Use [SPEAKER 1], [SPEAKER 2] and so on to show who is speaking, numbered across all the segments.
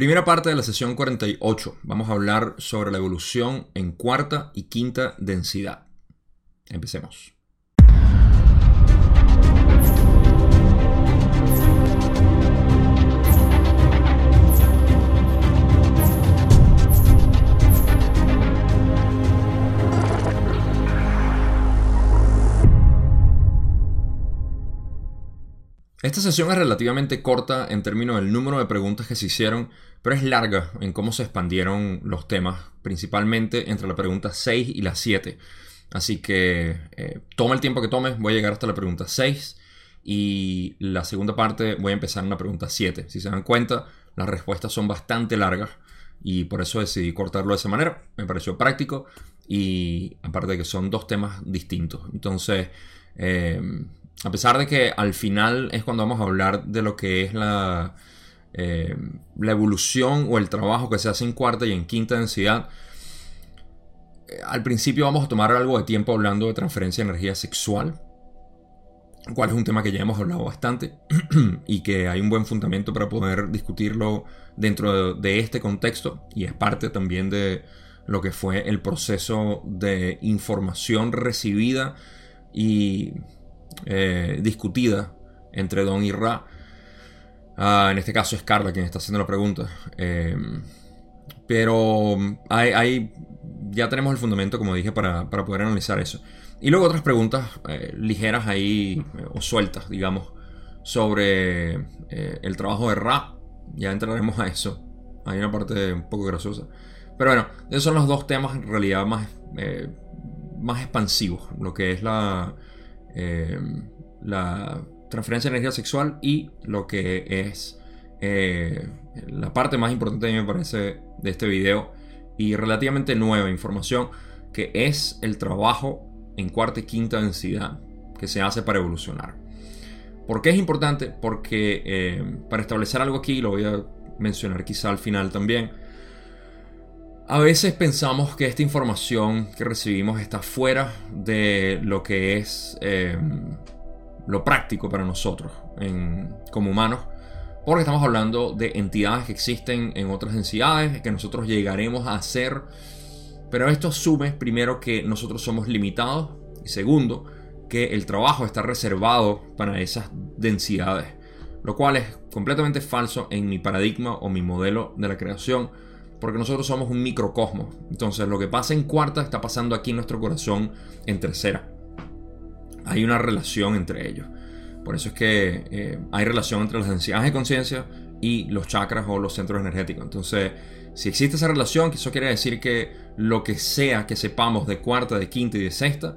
[SPEAKER 1] Primera parte de la sesión 48. Vamos a hablar sobre la evolución en cuarta y quinta densidad. Empecemos. Esta sesión es relativamente corta en términos del número de preguntas que se hicieron, pero es larga en cómo se expandieron los temas, principalmente entre la pregunta 6 y la 7. Así que eh, toma el tiempo que tome, voy a llegar hasta la pregunta 6 y la segunda parte voy a empezar en la pregunta 7. Si se dan cuenta, las respuestas son bastante largas y por eso decidí cortarlo de esa manera. Me pareció práctico y aparte de que son dos temas distintos. Entonces... Eh, a pesar de que al final es cuando vamos a hablar de lo que es la, eh, la evolución o el trabajo que se hace en cuarta y en quinta densidad, eh, al principio vamos a tomar algo de tiempo hablando de transferencia de energía sexual, cual es un tema que ya hemos hablado bastante y que hay un buen fundamento para poder discutirlo dentro de, de este contexto y es parte también de lo que fue el proceso de información recibida y eh, discutida entre Don y Ra. Ah, en este caso es Carla quien está haciendo la pregunta. Eh, pero hay, ya tenemos el fundamento, como dije, para, poder analizar eso. Y luego otras preguntas eh, ligeras ahí, o sueltas, digamos, sobre el trabajo de Ra. Ya entraremos a eso. Hay una parte un poco graciosa. Pero bueno, esos son los dos temas en realidad más, más expansivos. Lo que es la, Em, la transferencia de energía sexual y lo que es eh, la parte más importante a mí me parece de este video y relativamente nueva información que es el trabajo en cuarta y quinta densidad que se hace para evolucionar. ¿Por qué es importante? Porque em, para establecer algo aquí, lo voy a mencionar quizá al final también, a veces pensamos que esta información que recibimos está fuera de lo que es em, lo práctico para nosotros como humanos, porque estamos hablando de entidades que existen en otras densidades, que nosotros llegaremos a ser, pero esto asume primero que nosotros somos limitados y segundo que el trabajo está reservado para esas densidades, lo cual es completamente falso en mi paradigma o mi modelo de la creación porque nosotros somos un microcosmos. Entonces lo que pasa en cuarta está pasando aquí en nuestro corazón en tercera. Hay una relación entre ellos. Por eso es que eh, hay relación entre las densidades de conciencia y los chakras o los centros energéticos. Entonces, si existe esa relación, eso quiere decir que lo que sea que sepamos de cuarta, de quinta y de sexta,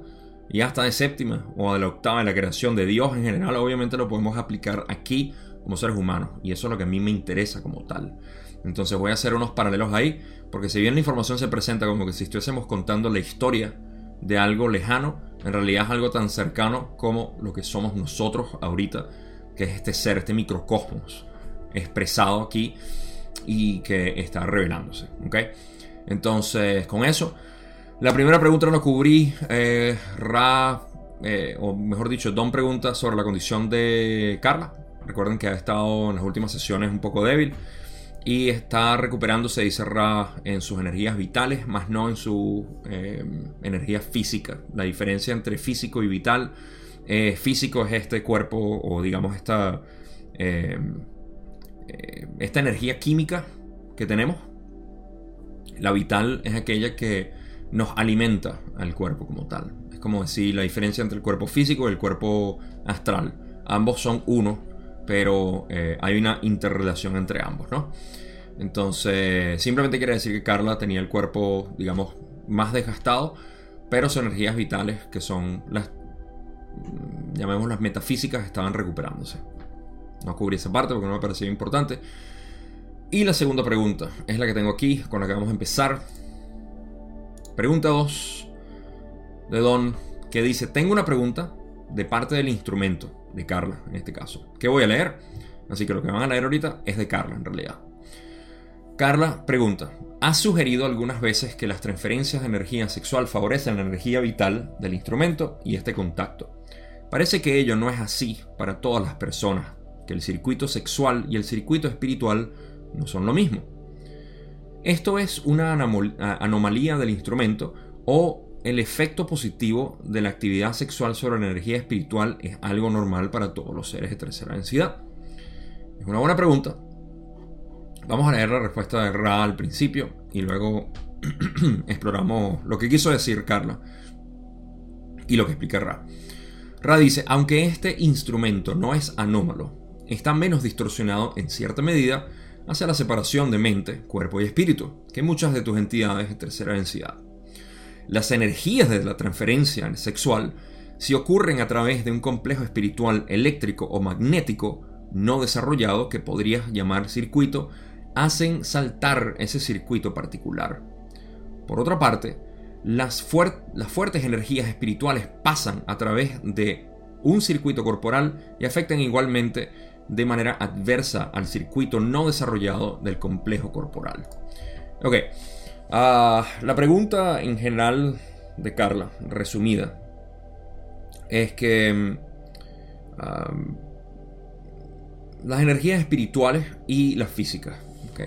[SPEAKER 1] y hasta de séptima o de la octava de la creación de Dios en general, obviamente lo podemos aplicar aquí como seres humanos. Y eso es lo que a mí me interesa como tal. Entonces voy a hacer unos paralelos ahí, porque si bien la información se presenta como que si estuviésemos contando la historia de algo lejano, en realidad es algo tan cercano como lo que somos nosotros ahorita, que es este ser, este microcosmos expresado aquí y que está revelándose. Entonces, con eso, la primera pregunta no cubrí. Eh, Ra, eh, o mejor dicho, Don pregunta sobre la condición de Carla. Recuerden que ha estado en las últimas sesiones un poco débil y está recuperándose, dice Ra, en sus energías vitales, más no en su eh, energía física. La diferencia entre físico y vital, eh, físico es este cuerpo o digamos esta, eh, esta energía química que tenemos. La vital es aquella que nos alimenta al cuerpo como tal. Es como decir la diferencia entre el cuerpo físico y el cuerpo astral. Ambos son uno, pero eh, hay una interrelación entre ambos, ¿no? Entonces, simplemente quiere decir que Carla tenía el cuerpo, digamos, más desgastado, pero sus energías vitales, que son las, mm, llamémoslas metafísicas, estaban recuperándose. No cubrí esa parte porque no me parecía importante. Y la segunda pregunta es la que tengo aquí, con la que vamos a empezar. Pregunta 2 de Don, que dice, tengo una pregunta de parte del instrumento de Carla en este caso. ¿Qué voy a leer? Así que lo que van a leer ahorita es de Carla en realidad. Carla pregunta, ¿has sugerido algunas veces que las transferencias de energía sexual favorecen la energía vital del instrumento y este contacto? Parece que ello no es así para todas las personas, que el circuito sexual y el circuito espiritual no son lo mismo. Esto es una anomalía del instrumento o el efecto positivo de la actividad sexual sobre la energía espiritual es algo normal para todos los seres de tercera densidad. Es una buena pregunta. Vamos a leer la respuesta de Ra al principio y luego exploramos lo que quiso decir Carla y lo que explica Ra. Ra dice, aunque este instrumento no es anómalo, está menos distorsionado en cierta medida hacia la separación de mente, cuerpo y espíritu que muchas de tus entidades de tercera densidad. Las energías de la transferencia sexual, si ocurren a través de un complejo espiritual eléctrico o magnético no desarrollado que podrías llamar circuito, hacen saltar ese circuito particular. Por otra parte, las, fuertes energías espirituales pasan a través de un circuito corporal y afectan igualmente de manera adversa al circuito no desarrollado del complejo corporal. Ok, ah, la pregunta en general de Carla, resumida, es que las energías espirituales y la física.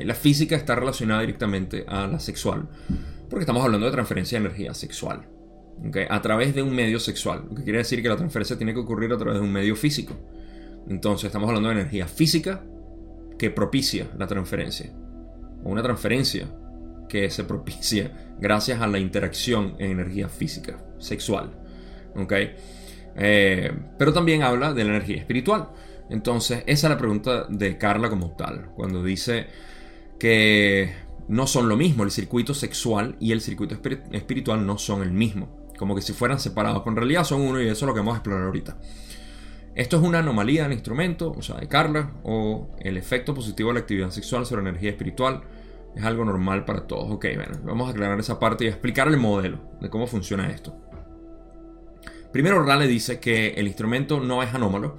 [SPEAKER 1] La física está relacionada directamente a la sexual. Porque estamos hablando de transferencia de energía sexual. A través de un medio sexual. Lo que quiere decir que la transferencia tiene que ocurrir a través de un medio físico. Entonces estamos hablando de energía física que propicia la transferencia. O una transferencia que se propicia gracias a la interacción en energía física, sexual. Eh, pero también habla de la energía espiritual. Entonces, esa es la pregunta de Carla como tal. Cuando dice que no son lo mismo, el circuito sexual y el circuito espiritual no son el mismo, como que si fueran separados, con realidad son uno y eso es lo que vamos a explorar ahorita. Esto es una anomalía del instrumento, o sea, de Carla, o el efecto positivo de la actividad sexual sobre la energía espiritual. Es algo normal para todos. Ok, bueno, vamos a aclarar esa parte y explicar el modelo de cómo funciona esto. Primero, Rale dice que el instrumento no es anómalo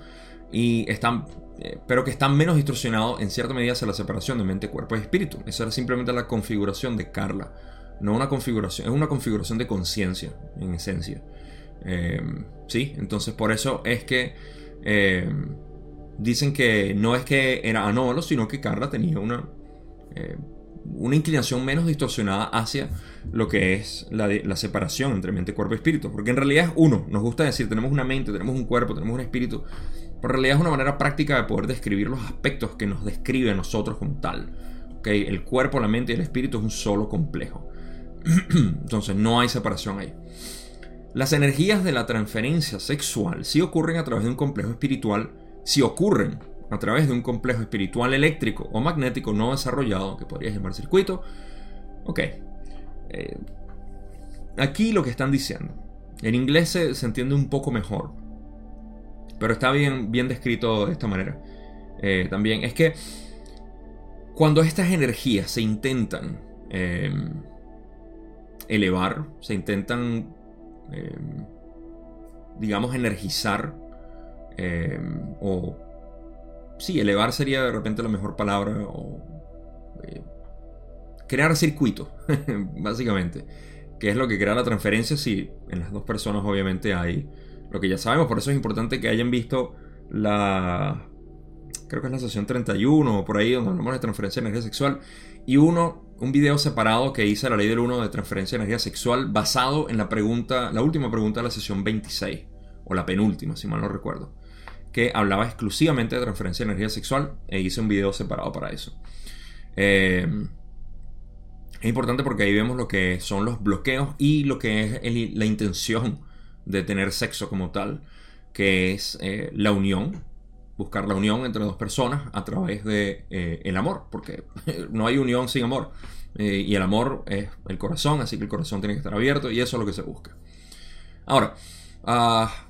[SPEAKER 1] y eh, pero que están menos distorsionados en cierta medida hacia la separación de mente, cuerpo y espíritu. Esa era simplemente la configuración de Carla, no una configuración, es una configuración de conciencia, en esencia. Eh, sí, entonces por eso es que eh, dicen que no es que era anómalo, sino que Carla tenía una, una inclinación menos distorsionada hacia lo que es la, separación entre mente, cuerpo y espíritu. Porque en realidad es uno. Nos gusta decir, tenemos una mente, tenemos un cuerpo, tenemos un espíritu. Pero en realidad es una manera práctica de poder describir los aspectos que nos describe a nosotros como tal. ¿Okay? El cuerpo, la mente y el espíritu es un solo complejo. Entonces no hay separación ahí. Las energías de la transferencia sexual si ocurren a través de un complejo espiritual, si ocurren a través de un complejo espiritual eléctrico o magnético no desarrollado, que podría llamar circuito. Ok. Eh, aquí lo que están diciendo. En inglés se entiende un poco mejor. Pero está bien, bien descrito de esta manera. Eh, también es que cuando estas energías se intentan em, elevar, se intentan, digamos, energizar, o sí, elevar sería de repente la mejor palabra, o eh, crear circuito, básicamente, que es lo que crea la transferencia si en las dos personas obviamente hay lo que ya sabemos, por eso es importante que hayan visto la... Creo que es la sesión 31 o por ahí donde hablamos de transferencia de energía sexual. Y uno, un video separado que hice la ley del 1 de transferencia de energía sexual basado en la pregunta, la última pregunta de la sesión 26, o la penúltima, si mal no recuerdo, que hablaba exclusivamente de transferencia de energía sexual e hice un video separado para eso. Eh, es importante porque ahí vemos lo que son los bloqueos y lo que es la intención de tener sexo como tal, que es eh, la unión, buscar la unión entre dos personas a través de eh, el amor, porque no hay unión sin amor. Eh, y el amor es el corazón, así que el corazón tiene que estar abierto y eso es lo que se busca. Ahora, ah,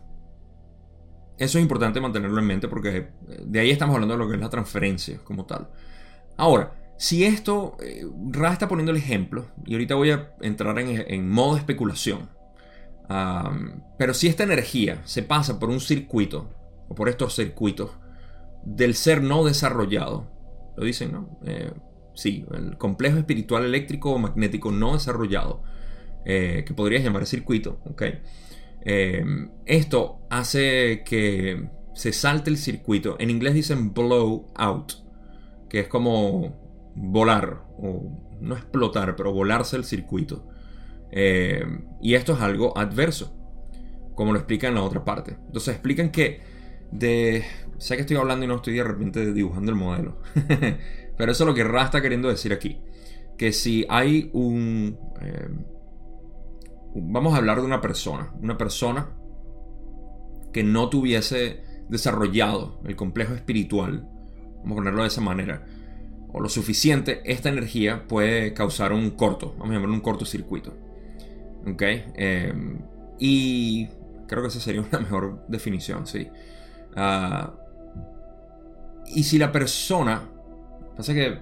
[SPEAKER 1] eso es importante mantenerlo en mente porque de ahí estamos hablando de lo que es la transferencia como tal. Ahora, si esto, Ra está poniendo el ejemplo, y ahorita voy a entrar en, en modo especulación, pero si esta energía se pasa por un circuito, o por estos circuitos, del ser no desarrollado, lo dicen, ¿no? Eh, sí, el complejo espiritual eléctrico o magnético no desarrollado, eh, que podrías llamar circuito, ¿ok? Eh, esto hace que se salte el circuito. En inglés dicen blow out, que es como volar o no explotar, pero volarse el circuito. Eh, y esto es algo adverso, como lo explican en la otra parte. Entonces explican que de... Sé que estoy hablando y no estoy de repente dibujando el modelo. pero eso es lo que Ra está queriendo decir aquí. Que si hay un... Eh, vamos a hablar de una persona. Una persona que no tuviese desarrollado el complejo espiritual, vamos a ponerlo de esa manera, o lo suficiente, esta energía puede causar un corto, vamos a llamarlo un cortocircuito. ¿Ok? Em, y creo que esa sería una mejor definición, sí. Ah, y si la persona, pasa que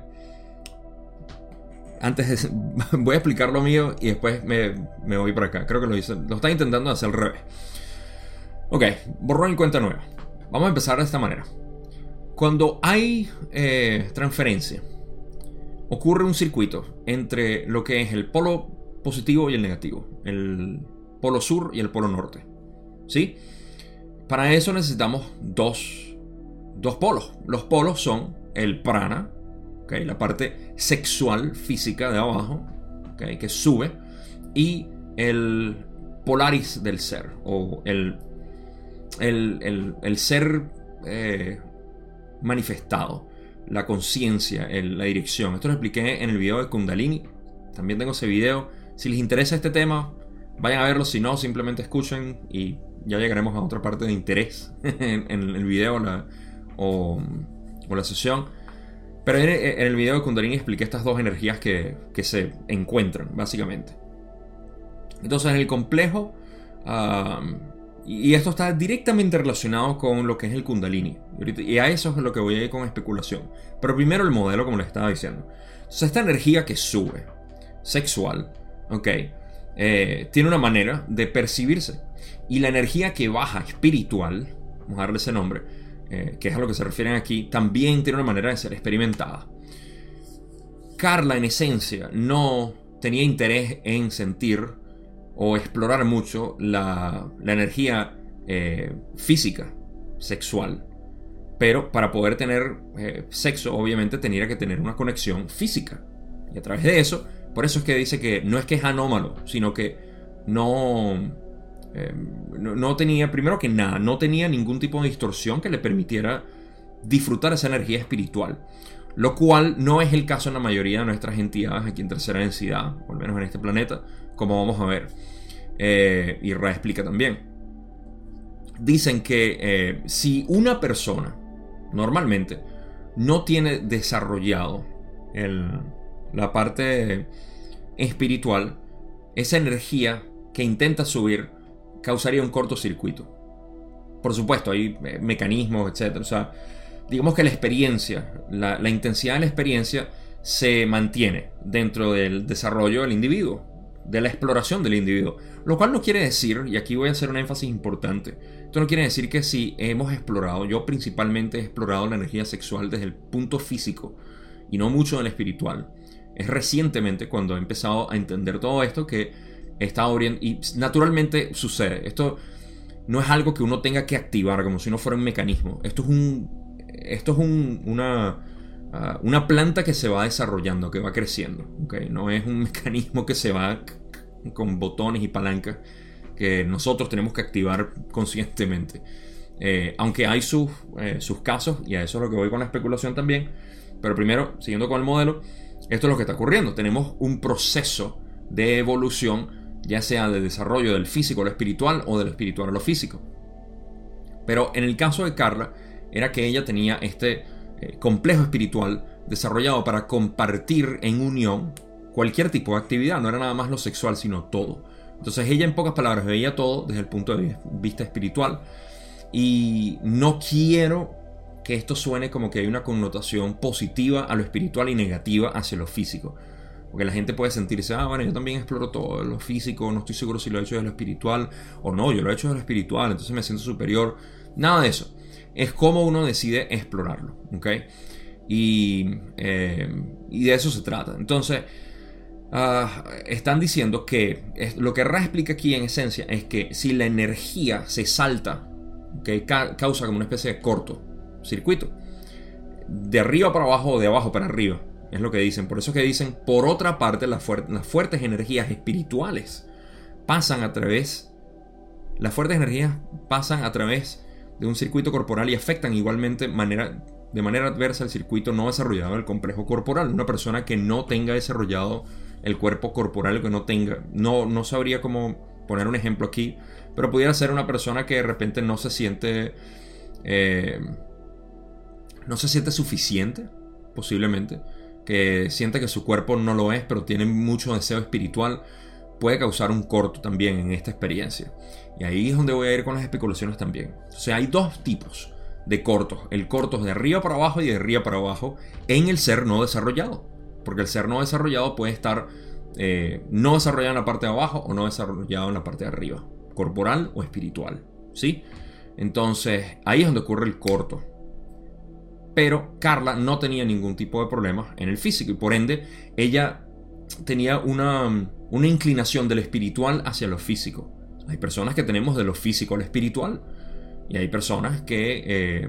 [SPEAKER 1] antes voy a explicar lo mío y después me, voy por acá. Creo que lo hice, lo está intentando hacer al revés. Ok, borrón y cuenta nueva. Vamos a empezar de esta manera. Cuando hay eh, transferencia, ocurre un circuito entre lo que es el polo positivo y el negativo, el polo sur y el polo norte. ¿Sí? Para eso necesitamos dos, dos polos. Los polos son el prana, la parte sexual física de abajo, que sube, y el polaris del ser, o el, el, ser eh, manifestado, la conciencia, la dirección. Esto lo expliqué en el video de Kundalini. También tengo ese video. Si les interesa este tema, vayan a verlo. Si no, simplemente escuchen y ya llegaremos a otra parte de interés en, el video o, la sesión. Pero en, el video de Kundalini expliqué estas dos energías que, se encuentran, básicamente. Entonces, en el complejo, y esto está directamente relacionado con lo que es el Kundalini. Y a eso es lo que voy a ir con especulación. Pero primero el modelo, como les estaba diciendo. Entonces, esta energía que sube, sexual, ¿ok? Eh, tiene una manera de percibirse. Y la energía que baja, espiritual, vamos a darle ese nombre, eh, que es a lo que se refieren aquí, también tiene una manera de ser experimentada. Carla, en esencia, no tenía interés en sentir o explorar mucho la, energía eh, física, sexual. Pero para poder tener eh, sexo, obviamente tenía que tener una conexión física. Y a través de eso, por eso es que dice que no es que es anómalo, sino que no, eh, no, tenía, primero que nada, no tenía ningún tipo de distorsión que le permitiera disfrutar esa energía espiritual. Lo cual no es el caso en la mayoría de nuestras entidades aquí en tercera densidad, o al menos en este planeta, como vamos a ver. Eh, y Ra explica también. Dicen que eh, si una persona normalmente no tiene desarrollado la parte espiritual, esa energía que intenta subir causaría un cortocircuito. Por supuesto, hay eh, mecanismos, etc. O sea, digamos que la experiencia, la, la intensidad de la experiencia se mantiene dentro del desarrollo del individuo, de la exploración del individuo. Lo cual no quiere decir, y aquí voy a hacer un énfasis importante, esto no quiere decir que si hemos explorado, yo principalmente he explorado la energía sexual desde el punto físico y no mucho en el espiritual. Es recientemente cuando he empezado a entender todo esto que he estado orientando, y naturalmente sucede. Esto no es algo que uno tenga que activar como si no fuera un mecanismo. Esto es un, esto es un, una, ah, una planta que se va desarrollando, que va creciendo. ¿okay? No es un mecanismo que se va con botones y palancas que nosotros tenemos que activar conscientemente. Eh, aunque hay sus, eh, sus casos, y a eso es lo que voy con la especulación también. Pero primero, siguiendo con el modelo, esto es lo que está ocurriendo. Tenemos un proceso de evolución, ya sea de desarrollo del físico a lo espiritual o del espiritual a lo físico. Pero en el caso de Carla, era que ella tenía este eh, complejo espiritual desarrollado para compartir en unión cualquier tipo de actividad, no era nada más lo sexual, sino todo. Entonces ella en pocas palabras veía todo desde el punto de vista espiritual y no quiero que esto suene como que hay una connotación positiva a lo espiritual y negativa hacia lo físico. Porque la gente puede sentirse, ah, bueno, yo también exploro todo lo físico, no estoy seguro si lo he hecho de lo espiritual o no, yo lo he hecho de lo espiritual, entonces me siento superior. Nada de eso. Es como uno decide explorarlo, ¿ok? Y, eh, y de eso se trata. Entonces, Ah, están diciendo que lo que Ra explica aquí en esencia es que si la energía se salta, que causa como una especie de corto circuito, de arriba para abajo o de abajo para arriba, Es lo que dicen. Por eso es que dicen, por otra parte, las, fuertes energías espirituales pasan a través... Las fuertes energías pasan a través de un circuito corporal y afectan igualmente manera, de manera adversa el circuito no desarrollado del complejo corporal. Una persona que no tenga desarrollado el cuerpo corporal, que no tenga, no, no sabría cómo poner un ejemplo aquí, pero pudiera ser una persona que de repente no se siente, eh, no se siente suficiente, posiblemente, que siente que su cuerpo no lo es, pero tiene mucho deseo espiritual, puede causar un corto también en esta experiencia. Y ahí es donde voy a ir con las especulaciones también. O sea, hay dos tipos de cortos. El corto es de arriba para abajo y de arriba para abajo en el ser no desarrollado. Porque el ser no desarrollado puede estar eh, no desarrollado en la parte de abajo o no desarrollado en la parte de arriba. Corporal o espiritual. ¿Sí? Entonces, ahí es donde ocurre el corto. Pero Carla no tenía ningún tipo de problema en el físico y por ende ella tenía una, una inclinación del espiritual hacia lo físico. Hay personas que tenemos de lo físico al espiritual. Y hay personas que eh,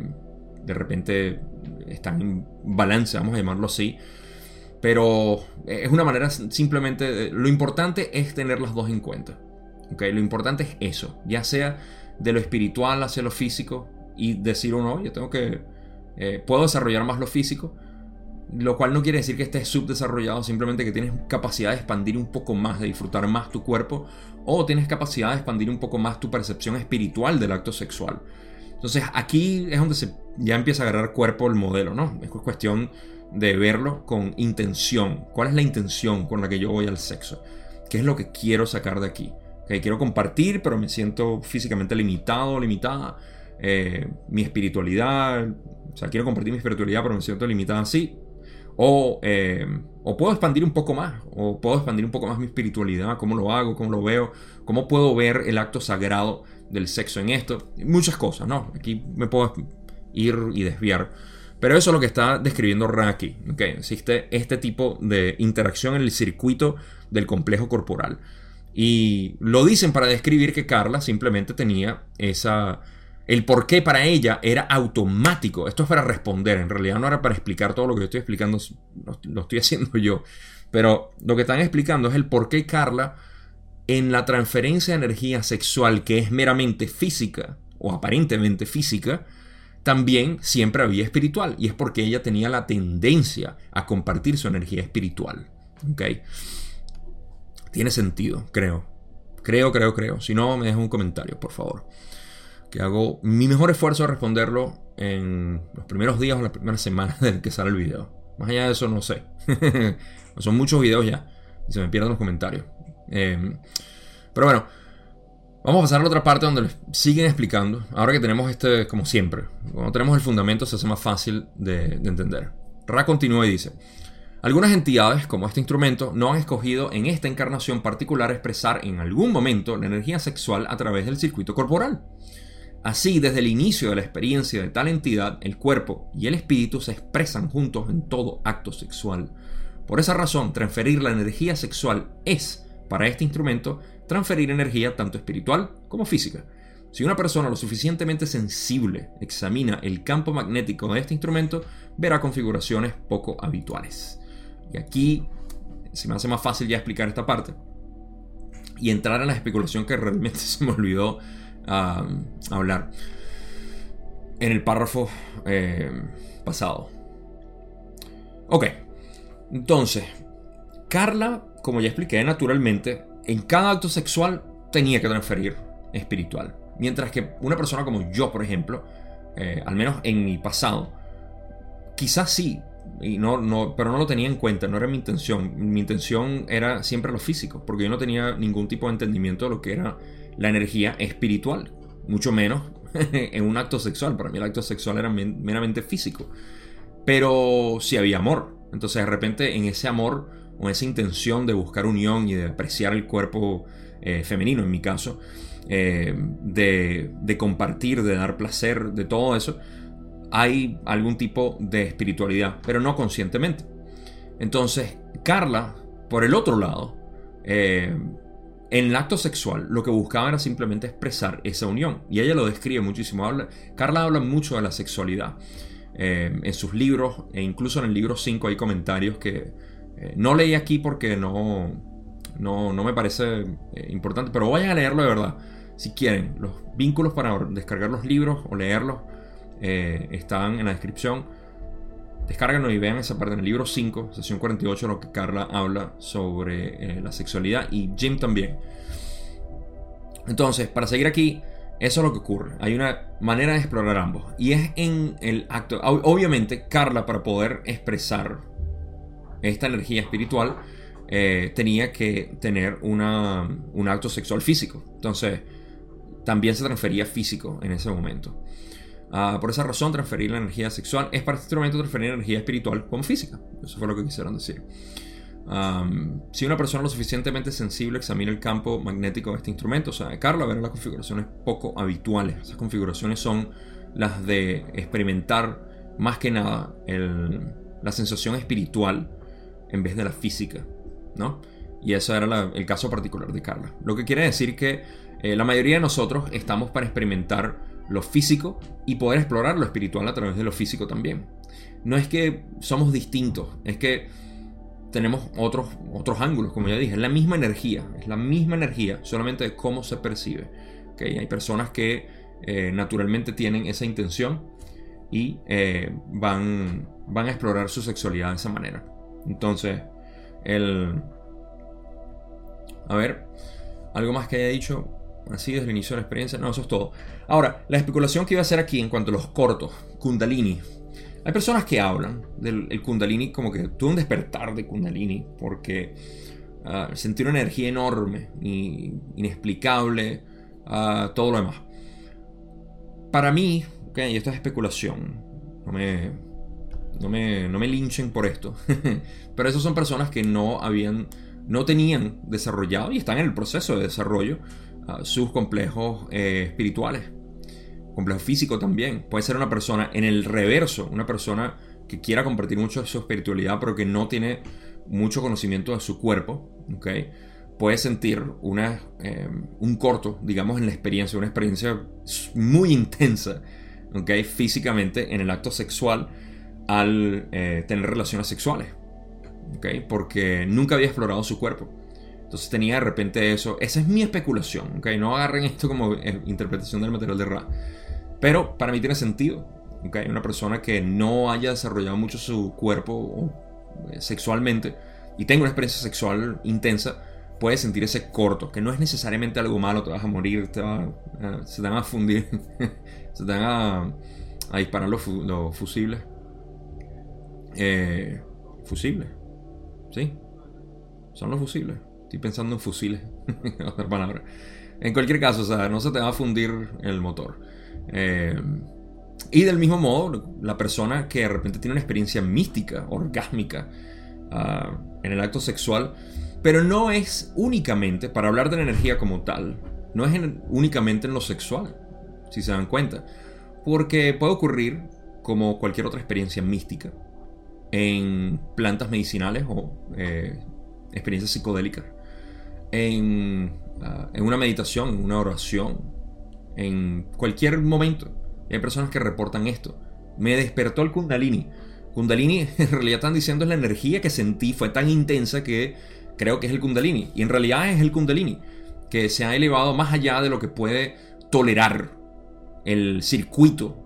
[SPEAKER 1] de repente están en balance, vamos a llamarlo así. Pero es una manera simplemente... Lo importante es tener las dos en cuenta. ¿okay? Lo importante es eso. Ya sea de lo espiritual hacia lo físico. Y decir uno, yo tengo que... Eh, puedo desarrollar más lo físico lo cual no quiere decir que estés subdesarrollado, simplemente que tienes capacidad de expandir un poco más, de disfrutar más tu cuerpo, o tienes capacidad de expandir un poco más tu percepción espiritual del acto sexual. Entonces aquí es donde ya empieza a agarrar cuerpo el modelo, ¿no? Es cuestión de verlo con intención. ¿Cuál es la intención con la que yo voy al sexo? ¿Qué es lo que quiero sacar de aquí? Que quiero compartir, pero me siento físicamente limitado, limitada. Eh, mi espiritualidad, o sea, quiero compartir mi espiritualidad, pero me siento limitada así eh, o, puedo expandir un poco más, o puedo expandir un poco más mi espiritualidad, cómo lo hago, cómo lo veo, cómo puedo ver el acto sagrado del sexo en esto. Muchas cosas, ¿no? Aquí me puedo ir y desviar. Pero eso es lo que está describiendo Raki. ¿okay? Existe este tipo de interacción en el circuito del complejo corporal. Y lo dicen para describir que Carla simplemente tenía esa el por qué para ella era automático. Esto es para responder, en realidad no era para explicar todo lo que yo estoy explicando, lo, estoy haciendo yo. Pero lo que están explicando es el por qué Carla, en la transferencia de energía sexual que es meramente física, o aparentemente física, también siempre había espiritual. Y es porque ella tenía la tendencia a compartir su energía espiritual. ¿Ok? Tiene sentido, creo. Creo, creo, creo. Si no, me deja un comentario, por favor que hago mi mejor esfuerzo de responderlo en los primeros días o las primeras semanas del que sale el video. Más allá de eso, no sé. Son muchos videos ya. Y se me pierden los comentarios. Em, pero bueno, vamos a pasar a la otra parte donde les siguen explicando. Ahora que tenemos este, como siempre, cuando tenemos el fundamento se hace más fácil de, de entender. Ra continúa y dice. Algunas entidades, como este instrumento, no han escogido en esta encarnación particular expresar en algún momento la energía sexual a través del circuito corporal. Así, desde el inicio de la experiencia de tal entidad, el cuerpo y el espíritu se expresan juntos en todo acto sexual. Por esa razón, transferir la energía sexual es, para este instrumento, transferir energía tanto espiritual como física. Si una persona lo suficientemente sensible examina el campo magnético de este instrumento, verá configuraciones poco habituales. Y aquí se me hace más fácil ya explicar esta parte y entrar en la especulación que realmente se me olvidó a, hablar en el párrafo eh, pasado. Ok, entonces, Carla, como ya expliqué naturalmente, en cada acto sexual tenía que transferir espiritual. Mientras que una persona como yo, por ejemplo, eh, al menos en mi pasado, quizás sí, y no, no, pero no lo tenía en cuenta, no era mi intención. Mi intención era siempre lo físico, porque yo no tenía ningún tipo de entendimiento de lo que era la energía espiritual, mucho menos en un acto sexual. Para mí el acto sexual era meramente físico. Pero sí había amor. Entonces de repente en ese amor o esa intención de buscar unión y de apreciar el cuerpo eh, femenino en mi caso, eh, de, compartir, de dar placer, de todo eso, hay algún tipo de espiritualidad, pero no conscientemente. Entonces, Carla, por el otro lado, eh, en el acto sexual lo que buscaba era simplemente expresar esa unión. Y ella lo describe muchísimo. Carla habla mucho de la sexualidad. eh, en sus libros, e incluso en el libro 5 hay comentarios que eh, no leí aquí porque no, no, me parece eh, importante, pero vayan a leerlo de verdad. Si quieren, los vínculos para descargar los libros o leerlos están en la descripción. Descárganlo y vean esa parte en el libro 5, sesión 48, lo que Carla habla sobre la sexualidad y Jim también. Entonces, para seguir aquí, eso es lo que ocurre. Hay una manera de explorar ambos. Y es en el acto. Obviamente, Carla, para poder expresar esta energía espiritual, eh, tenía que tener un acto sexual físico. Entonces, también se transfería físico en ese momento. Ah, por esa razón, transferir la energía sexual es para este instrumento transferir energía espiritual con física. Eso fue lo que quisieron decir si una persona lo suficientemente sensible examina el campo magnético de este instrumento, o sea, de Carla, verá las configuraciones poco habituales. Esas configuraciones son las de experimentar más que nada la sensación espiritual en vez de la física, ¿no? Y eso era el caso particular de Carla. Lo que quiere decir que eh, la mayoría de nosotros estamos para experimentar lo físico y poder explorar lo espiritual a través de lo físico también. No es que somos distintos, es que tenemos otros, otros ángulos, como ya dije, es la misma energía, es la misma energía, solamente de cómo se percibe. ¿okay? Hay personas que eh, naturalmente tienen esa intención y eh, van, van a explorar su sexualidad de esa manera. Entonces, el... A ver, algo más que haya dicho así desde el inicio de la experiencia. No, eso es todo. Ahora, la especulación que iba a hacer aquí en cuanto a los cortos, Kundalini, hay personas que hablan del Kundalini como que tuve un despertar de Kundalini porque uh, sentí una energía enorme, y inexplicable, uh, todo lo demás. Para mí, y esto es especulación, no me, no me, no me linchen por esto, pero esas son personas que no habían, no tenían desarrollado y están en el proceso de desarrollo uh, sus complejos eh, espirituales complejo físico también. Puede ser una persona en el reverso, una persona que quiera compartir mucho de su espiritualidad, pero que no tiene mucho conocimiento de su cuerpo. ¿okay? Puede sentir una, eh, un corto, digamos, en la experiencia, una experiencia muy intensa ¿okay? físicamente en el acto sexual al eh, tener relaciones sexuales. ¿okay? Porque nunca había explorado su cuerpo. Entonces tenía de repente eso. Esa es mi especulación. ¿okay? No agarren esto como eh, interpretación del material de Ra. Pero para mí tiene sentido. ¿okay? Una persona que no haya desarrollado mucho su cuerpo eh, sexualmente y tenga una experiencia sexual intensa, puede sentir ese corto, que no es necesariamente algo malo, te vas a morir, te va, eh, se te van a fundir, se te van a, disparar los, fusibles. Eh, fusibles, ¿sí? Son los fusibles. Estoy pensando en fusiles, otra palabra. En cualquier caso, o sea, no se te va a fundir el motor. Eh, y del mismo modo, la persona que de repente tiene una experiencia mística, orgásmica, ah, en el acto sexual, pero no es únicamente, para hablar de la energía como tal, no es únicamente en lo sexual, si se dan cuenta, porque puede ocurrir como cualquier otra experiencia mística en plantas medicinales o eh, experiencias psicodélicas, en, ah, en una meditación, en una oración, en cualquier momento. hay personas que reportan esto. Me despertó el kundalini. Kundalini en realidad están diciendo es la energía que sentí fue tan intensa que creo que es el kundalini. Y en realidad es el kundalini que se ha elevado más allá de lo que puede tolerar el circuito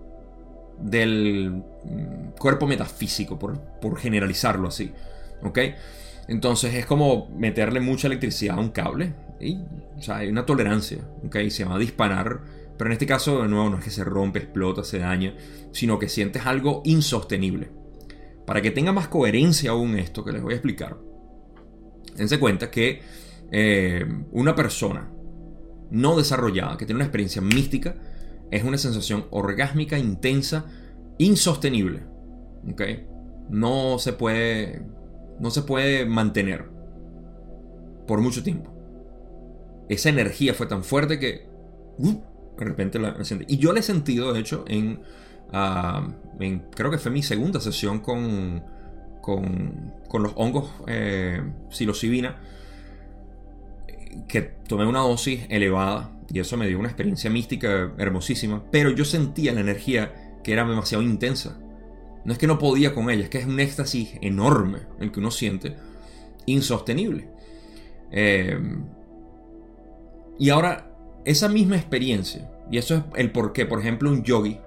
[SPEAKER 1] del mm, cuerpo metafísico, por, por generalizarlo así. ¿Ok? Entonces es como meterle mucha electricidad a un cable. Y, o sea, hay una tolerancia. ¿Ok? Se va a disparar pero en este caso, de nuevo, no es que se rompe, explota, se daña, sino que sientes algo insostenible. Para que tenga más coherencia aún esto que les voy a explicar, dense cuenta que eh, una persona no desarrollada, que tiene una experiencia mística, es una sensación orgásmica, intensa, insostenible. No se puede. No se puede mantener por mucho tiempo. Esa energía fue tan fuerte que. Uh, de repente la, Y yo la he sentido, de hecho, ah, en, creo que fue mi segunda sesión con, con, con los hongos eh, psilocibina, que tomé una dosis elevada y eso me dio una experiencia mística hermosísima, pero yo sentía la energía que era demasiado intensa. No es que no podía con ella, es que es un éxtasis enorme el que uno siente, insostenible. Eh, y ahora, esa misma experiencia, y eso es el por qué, por ejemplo, un yogi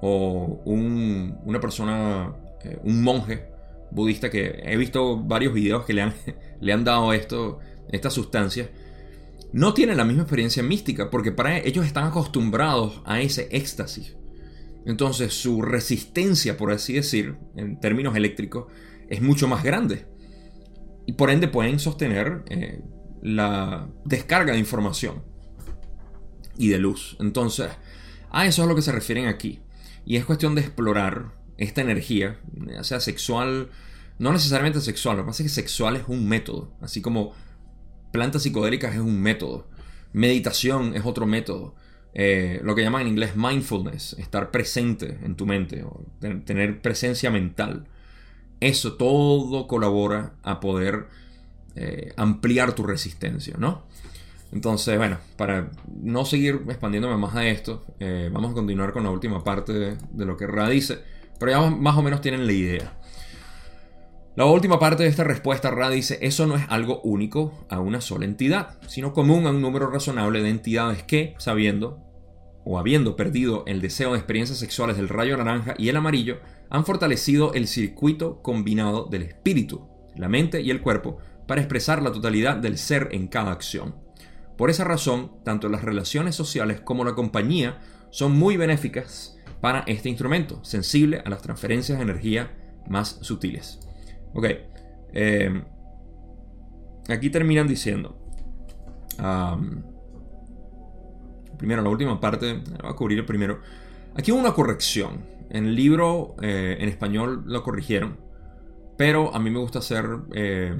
[SPEAKER 1] o una persona, eh, un monje budista que he visto varios videos que le han, le han dado esto, estas sustancias, no tienen la misma experiencia mística porque para ellos están acostumbrados a ese éxtasis. Entonces su resistencia, por así decir, en términos eléctricos, es mucho más grande. Y por ende pueden sostener eh, la descarga de información y de luz. Entonces, a eso es a lo que se refieren aquí. Y es cuestión de explorar esta energía, sea sexual, no necesariamente sexual, lo que pasa es que sexual es un método, así como plantas psicodélicas es un método, meditación es otro método. Eh, lo que llaman en inglés mindfulness, estar presente en tu mente, tener presencia mental. Eso todo colabora a poder eh, ampliar tu resistencia, ¿no? Entonces, bueno, para no seguir expandiéndome más a esto, eh, vamos a continuar con la última parte de, de lo que Ra dice, pero ya más o menos tienen la idea. La última parte de esta respuesta, Ra dice, eso no es algo único a una sola entidad, sino común a un número razonable de entidades que, sabiendo o habiendo perdido el deseo de experiencias sexuales del rayo naranja y el amarillo, han fortalecido el circuito combinado del espíritu, la mente y el cuerpo para expresar la totalidad del ser en cada acción. Por esa razón, tanto las relaciones sociales como la compañía son muy benéficas para este instrumento, sensible a las transferencias de energía más sutiles. Ok. Eh, aquí terminan diciendo. primero, la última parte. Voy a cubrir el primero. Aquí hubo una corrección. En el libro eh, en español lo corrigieron. Pero a mí me gusta ser eh,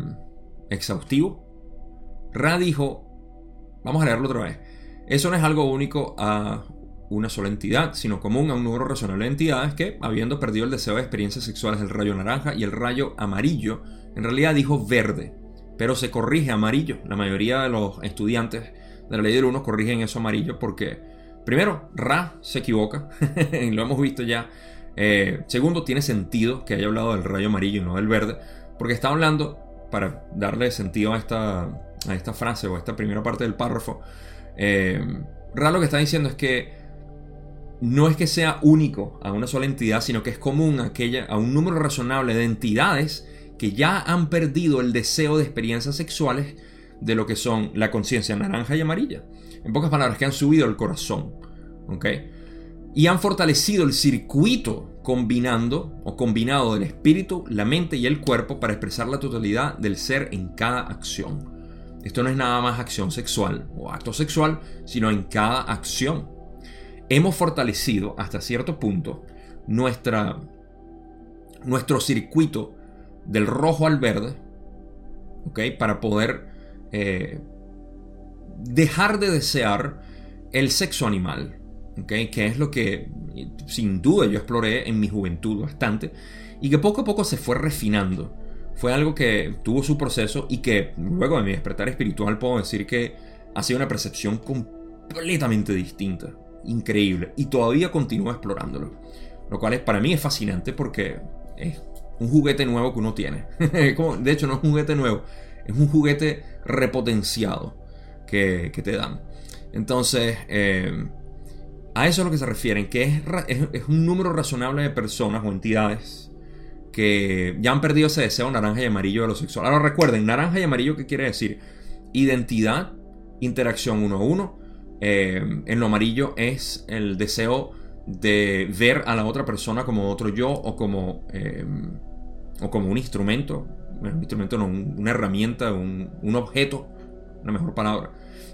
[SPEAKER 1] exhaustivo. Ra dijo. Vamos a leerlo otra vez. Eso no es algo único a una sola entidad, sino común a un número razonable de entidades que, habiendo perdido el deseo de experiencias sexuales del rayo naranja y el rayo amarillo, en realidad dijo verde, pero se corrige amarillo. La mayoría de los estudiantes de la ley del 1 corrigen eso amarillo porque, primero, Ra se equivoca, lo hemos visto ya. Eh, segundo, tiene sentido que haya hablado del rayo amarillo y no del verde, porque está hablando, para darle sentido a esta, a esta frase o a esta primera parte del párrafo, eh, Ra lo que está diciendo es que no es que sea único a una sola entidad, sino que es común a, aquella, a un número razonable de entidades que ya han perdido el deseo de experiencias sexuales de lo que son la conciencia naranja y amarilla. En pocas palabras, que han subido el corazón. Y han fortalecido el circuito combinando o combinado del espíritu, la mente y el cuerpo para expresar la totalidad del ser en cada acción. Esto no es nada más acción sexual o acto sexual, sino en cada acción hemos fortalecido hasta cierto punto nuestra, nuestro circuito del rojo al verde. Para poder eh, dejar de desear el sexo animal. Que es lo que sin duda yo exploré en mi juventud bastante y que poco a poco se fue refinando. Fue algo que tuvo su proceso y que luego de mi despertar espiritual puedo decir que ha sido una percepción completamente distinta increíble y todavía continúa explorándolo. Lo cual es, para mí es fascinante porque es un juguete nuevo que uno tiene. de hecho, no es un juguete nuevo, es un juguete repotenciado que, te dan. Entonces, eh, a eso es lo que se refieren, que es, un número razonable de personas o entidades que ya han perdido ese deseo naranja y amarillo de lo sexual. Ahora recuerden, naranja y amarillo, ¿qué quiere decir? Identidad, interacción uno a uno, eh, en lo amarillo es el deseo de ver a la otra persona como otro yo o como, eh, o como un instrumento. un instrumento no, una herramienta, un, objeto, una mejor palabra.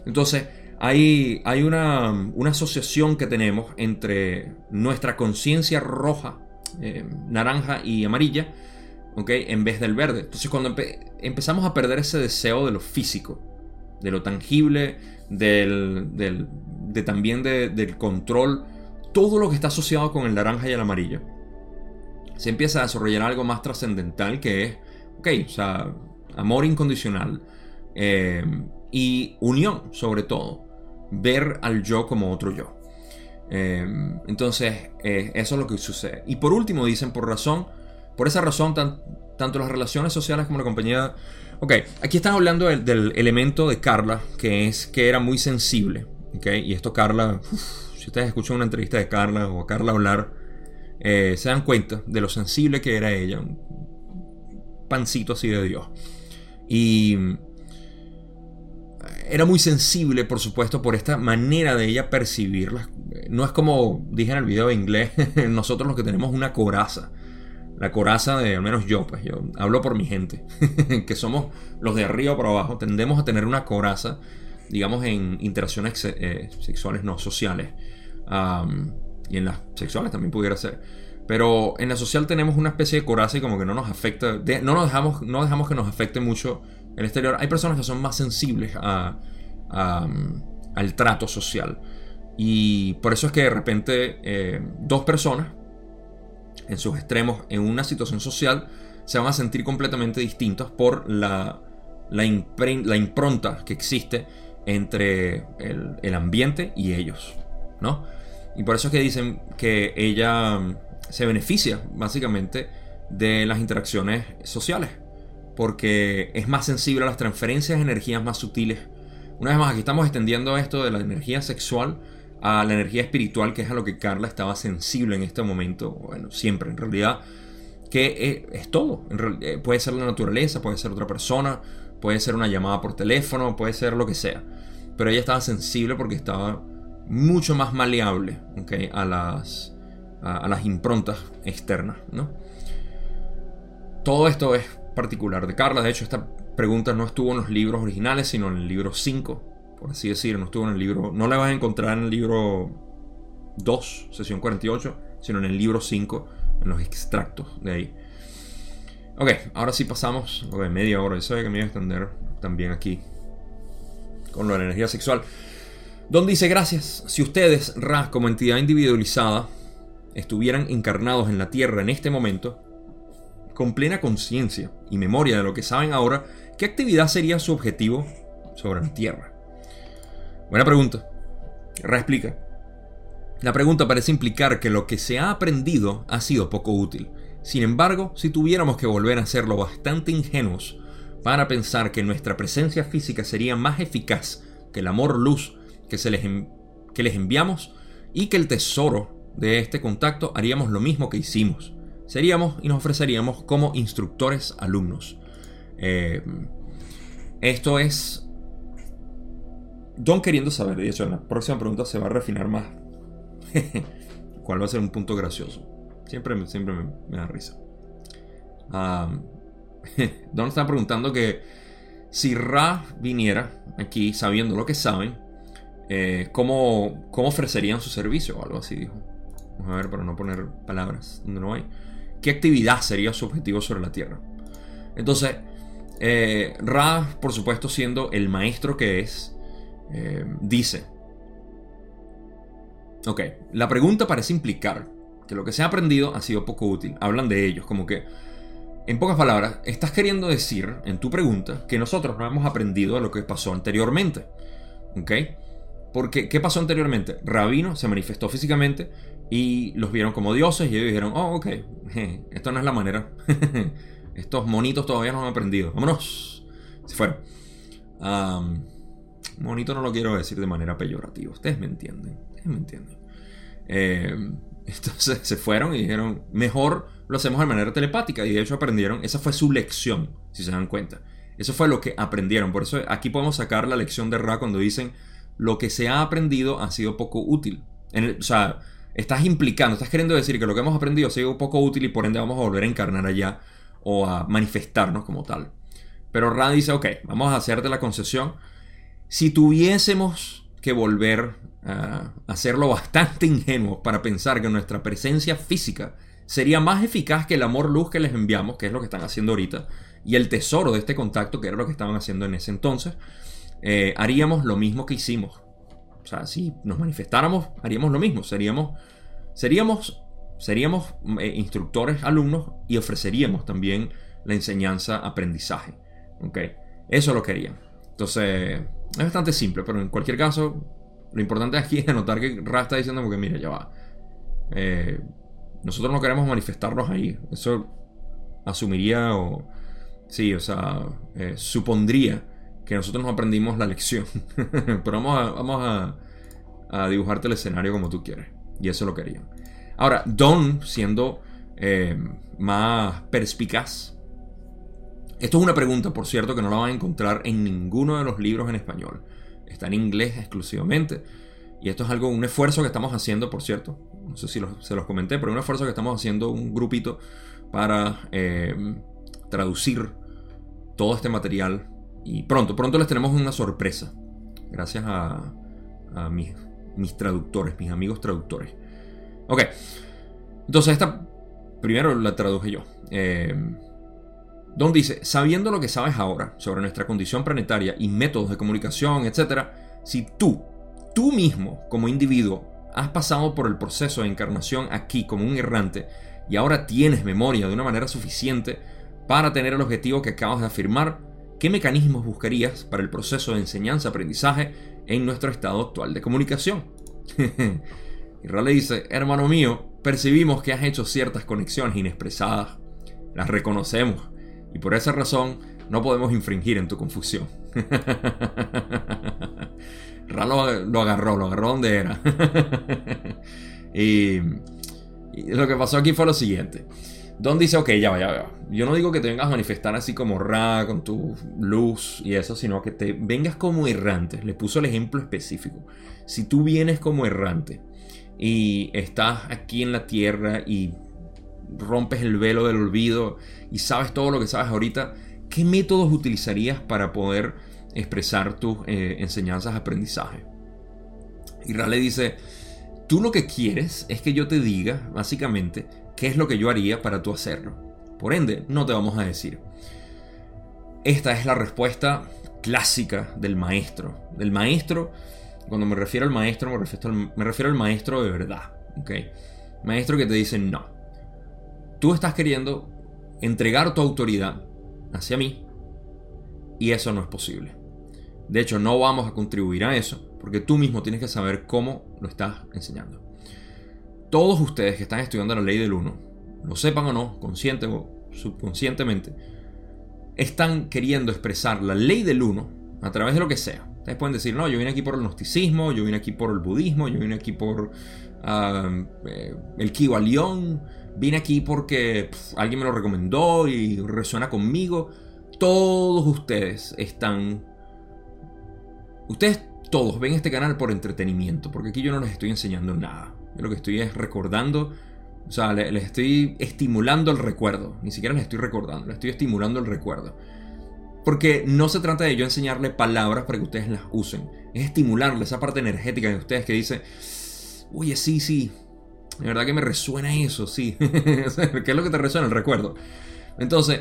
[SPEAKER 1] Entonces, hay, hay una, asociación que tenemos entre nuestra conciencia roja, eh, naranja y amarilla, ¿okay? en vez del verde. Entonces, cuando empezamos a perder ese deseo de lo físico, de lo tangible, del, de también del control, todo lo que está asociado con el naranja y el amarillo. Se empieza a desarrollar algo más trascendental que es, ok, o sea, amor incondicional eh, y unión sobre todo, ver al yo como otro yo. Em, entonces, eh, eso es lo que sucede. Y por último, dicen, por razón, por esa razón, tanto las relaciones sociales como la compañía... Ok, aquí están hablando del, elemento de Carla, que es que era muy sensible. Okay, y esto Carla, si ustedes escuchan una entrevista de Carla o a Carla hablar, eh, se dan cuenta de lo sensible que era ella. Un pancito así de Dios. Y era muy sensible, por supuesto, por esta manera de ella percibirlas. No es como dije en el video de inglés, nosotros los que tenemos una coraza. La coraza de, al menos yo, pues yo hablo por mi gente, que somos los de arriba para abajo, tendemos a tener una coraza, digamos, en interacciones eh, sexuales, no sociales. y en las sexuales también pudiera ser. Pero en la social tenemos una especie de coraza y como que no nos afecta, no, nos dejamos, no dejamos que nos afecte mucho el exterior. Hay personas que son más sensibles al trato social. Y por eso es que de repente eh, dos personas en sus extremos en una situación social se van a sentir completamente distintas por la, la, impronta que existe entre el, el, ambiente y ellos. ¿no? Y por eso es que dicen que ella se beneficia básicamente de las interacciones sociales, porque es más sensible a las transferencias de energías más sutiles. Una vez más, aquí estamos extendiendo esto de la energía sexual a la energía espiritual, que es a lo que Carla estaba sensible en este momento, bueno, siempre en realidad, que es, todo. Eh, puede ser la naturaleza, puede ser otra persona, puede ser una llamada por teléfono, puede ser lo que sea. Pero ella estaba sensible porque estaba mucho más maleable a las a, las improntas externas. Todo esto es particular de Carla. De hecho, esta pregunta no estuvo en los libros originales, sino en el libro 5, por así decir. No estuvo en el libro. No la vas a encontrar en el libro 2, sesión 48, sino en el libro 5, en los extractos de ahí. Ok, ahora sí pasamos. Ok, media hora. Yo sabía que me iba a extender también aquí con la energía sexual. Don dice: Gracias. Si ustedes, Ra, como entidad individualizada, estuvieran encarnados en la Tierra en este momento, con plena conciencia y memoria de lo que saben ahora, ¿qué actividad sería su objetivo sobre la Tierra? Buena pregunta. Reexplica. La pregunta parece implicar que lo que se ha aprendido ha sido poco útil. Sin embargo, si tuviéramos que volver a serlo bastante ingenuos para pensar que nuestra presencia física sería más eficaz que el amor luz que, que les enviamos y que el tesoro de este contacto haríamos lo mismo que hicimos. Seríamos y nos ofreceríamos como instructores alumnos. Eh, esto es Don queriendo saber, de hecho la próxima pregunta se va a refinar más. ¿Cuál va a ser un punto gracioso? Siempre, siempre me, da risa. Don está preguntando que si Ra viniera aquí sabiendo lo que saben, eh, ¿cómo, ¿cómo ofrecerían su servicio o algo así, dijo. Vamos a ver para no poner palabras donde no hay. ¿Qué actividad sería su objetivo sobre la Tierra? Entonces, eh, Ra, por supuesto, siendo el maestro que es, eh, dice, ok, la pregunta parece implicar que lo que se ha aprendido ha sido poco útil. Hablan de ellos, como que, en pocas palabras, estás queriendo decir en tu pregunta que nosotros no hemos aprendido de lo que pasó anteriormente. ¿Ok? Porque, ¿qué pasó anteriormente? Rabino se manifestó físicamente y los vieron como dioses y ellos dijeron, oh, ok, esto no es la manera. Estos monitos todavía no han aprendido. Vámonos. Se fueron. monito no lo quiero decir de manera peyorativa. Ustedes me entienden. Ustedes me entienden. Eh, entonces se fueron y dijeron, mejor lo hacemos de manera telepática. Y de hecho aprendieron, esa fue su lección, si se dan cuenta. Eso fue lo que aprendieron. Por eso aquí podemos sacar la lección de Ra cuando dicen, lo que se ha aprendido ha sido poco útil. En o sea, estás implicando, estás queriendo decir que lo que hemos aprendido ha sido poco útil y por ende vamos a volver a encarnar allá o a manifestarnos como tal. Pero Ra dice, ok, vamos a hacerte la concesión. Si tuviésemos que volver a hacerlo bastante ingenuo para pensar que nuestra presencia física sería más eficaz que el amor luz que les enviamos, que es lo que están haciendo ahorita, y el tesoro de este contacto, que era lo que estaban haciendo en ese entonces, eh, haríamos lo mismo que hicimos. O sea, si nos manifestáramos, haríamos lo mismo. Seríamos, seríamos, seríamos eh, instructores, alumnos y ofreceríamos también la enseñanza, aprendizaje. ¿Ok? Eso lo querían. Entonces, es bastante simple, pero en cualquier caso, Lo importante aquí es notar que Ra está diciendo porque, mira, ya va. Eh, nosotros no queremos manifestarnos ahí. Eso asumiría o... Sí, o sea, eh, supondría que nosotros no aprendimos la lección. Pero vamos, a, vamos a, dibujarte el escenario como tú quieres. Y eso lo querían. Ahora, Don, siendo eh, más perspicaz, esto es una pregunta, por cierto, que no la van a encontrar en ninguno de los libros en español. Está en inglés exclusivamente. Y esto es algo, un esfuerzo que estamos haciendo, por cierto. No sé si se los comenté, pero un esfuerzo que estamos haciendo un grupito para eh, traducir todo este material. Y pronto, pronto les tenemos una sorpresa. Gracias a, mis, mis, traductores, mis amigos traductores. Ok. Entonces, esta primero la traduje yo. Eh, Don dice, sabiendo lo que sabes ahora sobre nuestra condición planetaria y métodos de comunicación, etc., si tú, tú mismo como individuo, has pasado por el proceso de encarnación aquí como un errante y ahora tienes memoria de una manera suficiente para tener el objetivo que acabas de afirmar, ¿qué mecanismos buscarías para el proceso de enseñanza-aprendizaje en nuestro estado actual de comunicación? y Rale dice, hermano mío, percibimos que has hecho ciertas conexiones inexpresadas. Las reconocemos y por esa razón no podemos infringir en tu confusión. Ra lo, agarró, lo agarró donde era. y, lo que pasó aquí fue lo siguiente. Don dice, ok, ya va, ya va. Yo no digo que te vengas a manifestar así como Ra, con tu luz y eso, sino que te vengas como errante. Le puso el ejemplo específico. Si tú vienes como errante y estás aquí en la tierra y rompes el velo del olvido y sabes todo lo que sabes ahorita, ¿qué métodos utilizarías para poder expresar tus eh, enseñanzas, aprendizaje? Y le dice, tú lo que quieres es que yo te diga, básicamente, qué es lo que yo haría para tú hacerlo. Por ende, no te vamos a decir. Esta es la respuesta clásica del maestro. Del maestro, cuando me refiero al maestro, me refiero al, maestro de verdad. Maestro que te dice no Tú estás queriendo entregar tu autoridad hacia mí y eso no es posible. De hecho, no vamos a contribuir a eso porque tú mismo tienes que saber cómo lo estás enseñando. Todos ustedes que están estudiando la ley del uno, lo sepan o no, consciente o subconscientemente, están queriendo expresar la ley del uno a través de lo que sea. Ustedes pueden decir, no, yo vine aquí por el gnosticismo, yo vine aquí por el budismo, yo vine aquí por eh, el Kibalión, vine aquí porque alguien me lo recomendó y resuena conmigo. Todos ustedes están... Ustedes todos ven este canal por entretenimiento, porque aquí yo no les estoy enseñando nada. Yo lo que estoy es recordando, o sea, les estoy estimulando el recuerdo. Ni siquiera les estoy recordando, les estoy estimulando el recuerdo. Porque no se trata de yo enseñarle palabras para que ustedes las usen. Es estimularle esa parte energética de ustedes que dice, oye, sí, sí, de verdad que me resuena eso, sí. ¿Qué es lo que te resuena? El recuerdo. Entonces,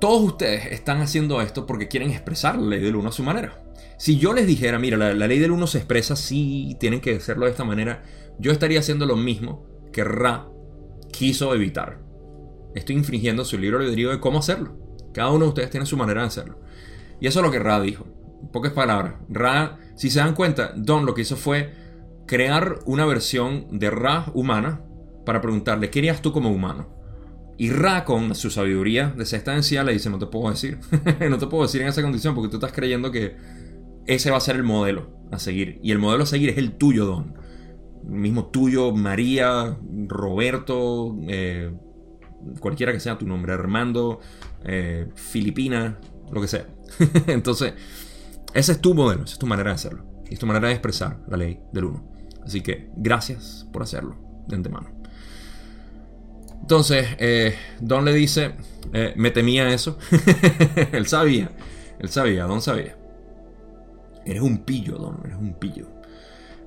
[SPEAKER 1] todos ustedes están haciendo esto porque quieren expresar la ley del uno a su manera. Si yo les dijera, mira, la, ley del uno se expresa así, tienen que hacerlo de esta manera, yo estaría haciendo lo mismo que Ra quiso evitar. Estoy infringiendo su libro de cómo hacerlo. Cada uno de ustedes tiene su manera de hacerlo. Y eso es lo que Ra dijo. Pocas palabras. Ra, si se dan cuenta, Don lo que hizo fue crear una versión de Ra humana para preguntarle, ¿qué harías tú como humano? Y Ra, con su sabiduría de existencia, le dice, no te puedo decir. no te puedo decir en esa condición porque tú estás creyendo que ese va a ser el modelo a seguir. Y el modelo a seguir es el tuyo, Don. El mismo tuyo, María, Roberto, eh, cualquiera que sea tu nombre, Armando, eh, Filipina, lo que sea. Entonces, ese es tu modelo, esa es tu manera de hacerlo. Y es tu manera de expresar la ley del uno. Así que gracias por hacerlo de antemano. Entonces, eh, Don le dice, me temía eso. él sabía, él sabía, Don sabía. Eres un pillo, Don, eres un pillo.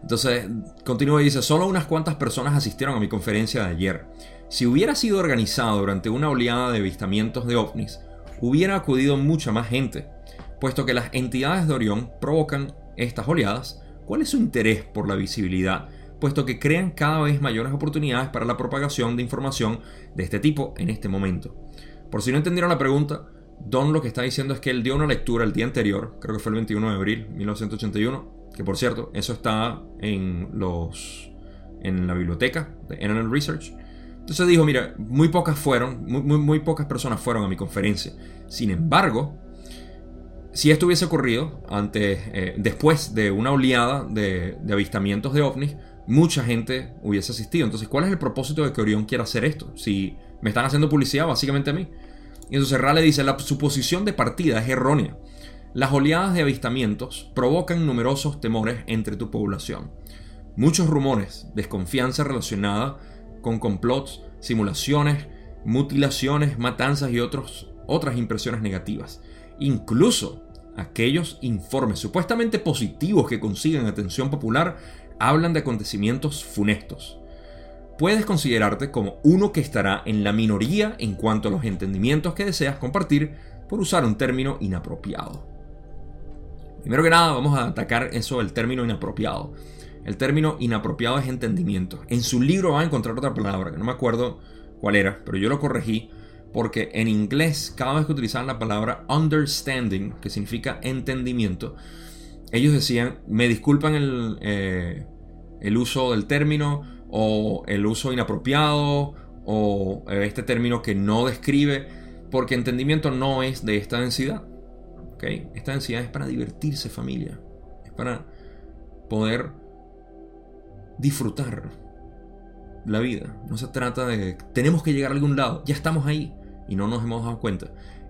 [SPEAKER 1] Entonces, continúa y dice, solo unas cuantas personas asistieron a mi conferencia de ayer. Si hubiera sido organizado durante una oleada de avistamientos de ovnis, hubiera acudido mucha más gente, puesto que las entidades de Orión provocan estas oleadas ¿Cuál es su interés por la visibilidad? Puesto que crean cada vez mayores oportunidades para la propagación de información de este tipo en este momento. Por si no entendieron la pregunta, Don lo que está diciendo es que él dio una lectura el día anterior, creo que fue el 21 de abril de 1981, que por cierto, eso está en los en la biblioteca de NNN Research. Entonces dijo, mira, muy pocas fueron, muy, muy, pocas personas fueron a mi conferencia. Sin embargo, si esto hubiese ocurrido antes, eh, después de una oleada de, avistamientos de ovnis, mucha gente hubiese asistido. Entonces, ¿cuál es el propósito de que Orión quiera hacer esto? Si me están haciendo publicidad básicamente a mí. Y entonces Rale dice, la suposición de partida es errónea. Las oleadas de avistamientos provocan numerosos temores entre tu población. Muchos rumores, desconfianza relacionada con complots, simulaciones, mutilaciones, matanzas y otros, otras impresiones negativas. Incluso aquellos informes supuestamente positivos que consiguen atención popular hablan de acontecimientos funestos. Puedes considerarte como uno que estará en la minoría en cuanto a los entendimientos que deseas compartir por usar un término inapropiado. Primero que nada, vamos a atacar eso del término inapropiado. El término inapropiado es entendimiento. En su libro va a encontrar otra palabra, que no me acuerdo cuál era, pero yo lo corregí porque en inglés, cada vez que utilizaban la palabra understanding, que significa entendimiento, ellos decían, me disculpan el, eh, el uso del término o el uso inapropiado o eh, este término que no describe, porque entendimiento no es de esta densidad. Esta densidad es para divertirse familia, es para poder disfrutar la vida. No se trata de tenemos que llegar a algún lado, ya estamos ahí y no nos hemos dado cuenta.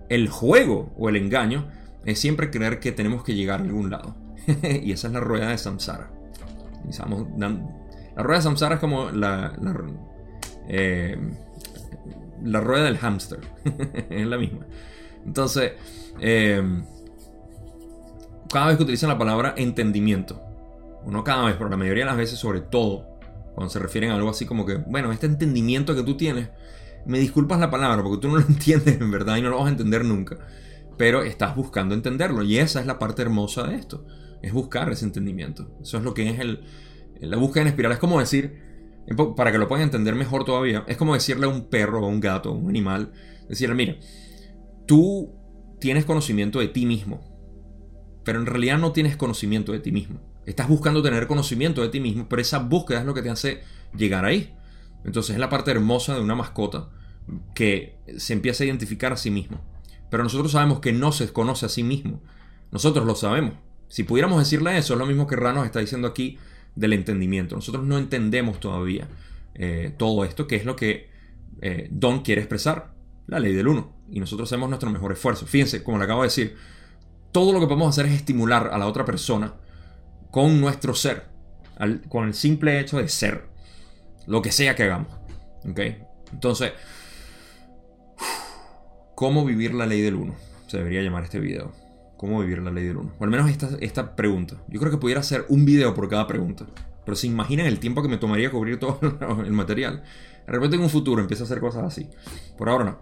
[SPEAKER 1] El juego o el engaño es siempre creer que tenemos que llegar a algún lado. y esa es la rueda de samsara. La rueda de samsara es como la, la, eh, rueda del hámster. es la misma. Entonces, eh, cada vez que utilizan la palabra entendimiento, o no cada vez, pero la mayoría de las veces, sobre todo, cuando se refieren a algo así como que, bueno, este entendimiento que tú tienes, me disculpas la palabra porque tú no lo entiendes en verdad y no lo vas a entender nunca, pero estás buscando entenderlo y esa es la parte hermosa de esto, es buscar ese entendimiento. Eso es lo que es el, la búsqueda en espiral. Es como decir, para que lo puedan entender mejor todavía, es como decirle a un perro a un gato, a un animal, decirle, mira, tú tienes conocimiento de ti mismo, pero en realidad no tienes conocimiento de ti mismo. Estás buscando tener conocimiento de ti mismo, pero esa búsqueda es lo que te hace llegar ahí. Entonces es la parte hermosa de una mascota que se empieza a identificar a sí mismo. Pero nosotros sabemos que no se conoce a sí mismo. Nosotros lo sabemos. Si pudiéramos decirle eso, es lo mismo que Rano está diciendo aquí del entendimiento. Nosotros no entendemos todavía eh, todo esto, que es lo que eh, Don quiere expresar, la ley del uno. Y nosotros hacemos nuestro mejor esfuerzo. Fíjense, como le acabo de decir, todo lo que podemos hacer es estimular a la otra persona con nuestro ser, con el simple hecho de ser, lo que sea que hagamos. ¿Ok? Entonces, ¿cómo vivir la ley del uno? Se debería llamar este video. ¿Cómo vivir la ley del uno? O al menos esta, esta pregunta. Yo creo que pudiera hacer un video por cada pregunta. Pero se imaginan el tiempo que me tomaría cubrir todo el material. De repente en un futuro empieza a hacer cosas así. Por ahora no.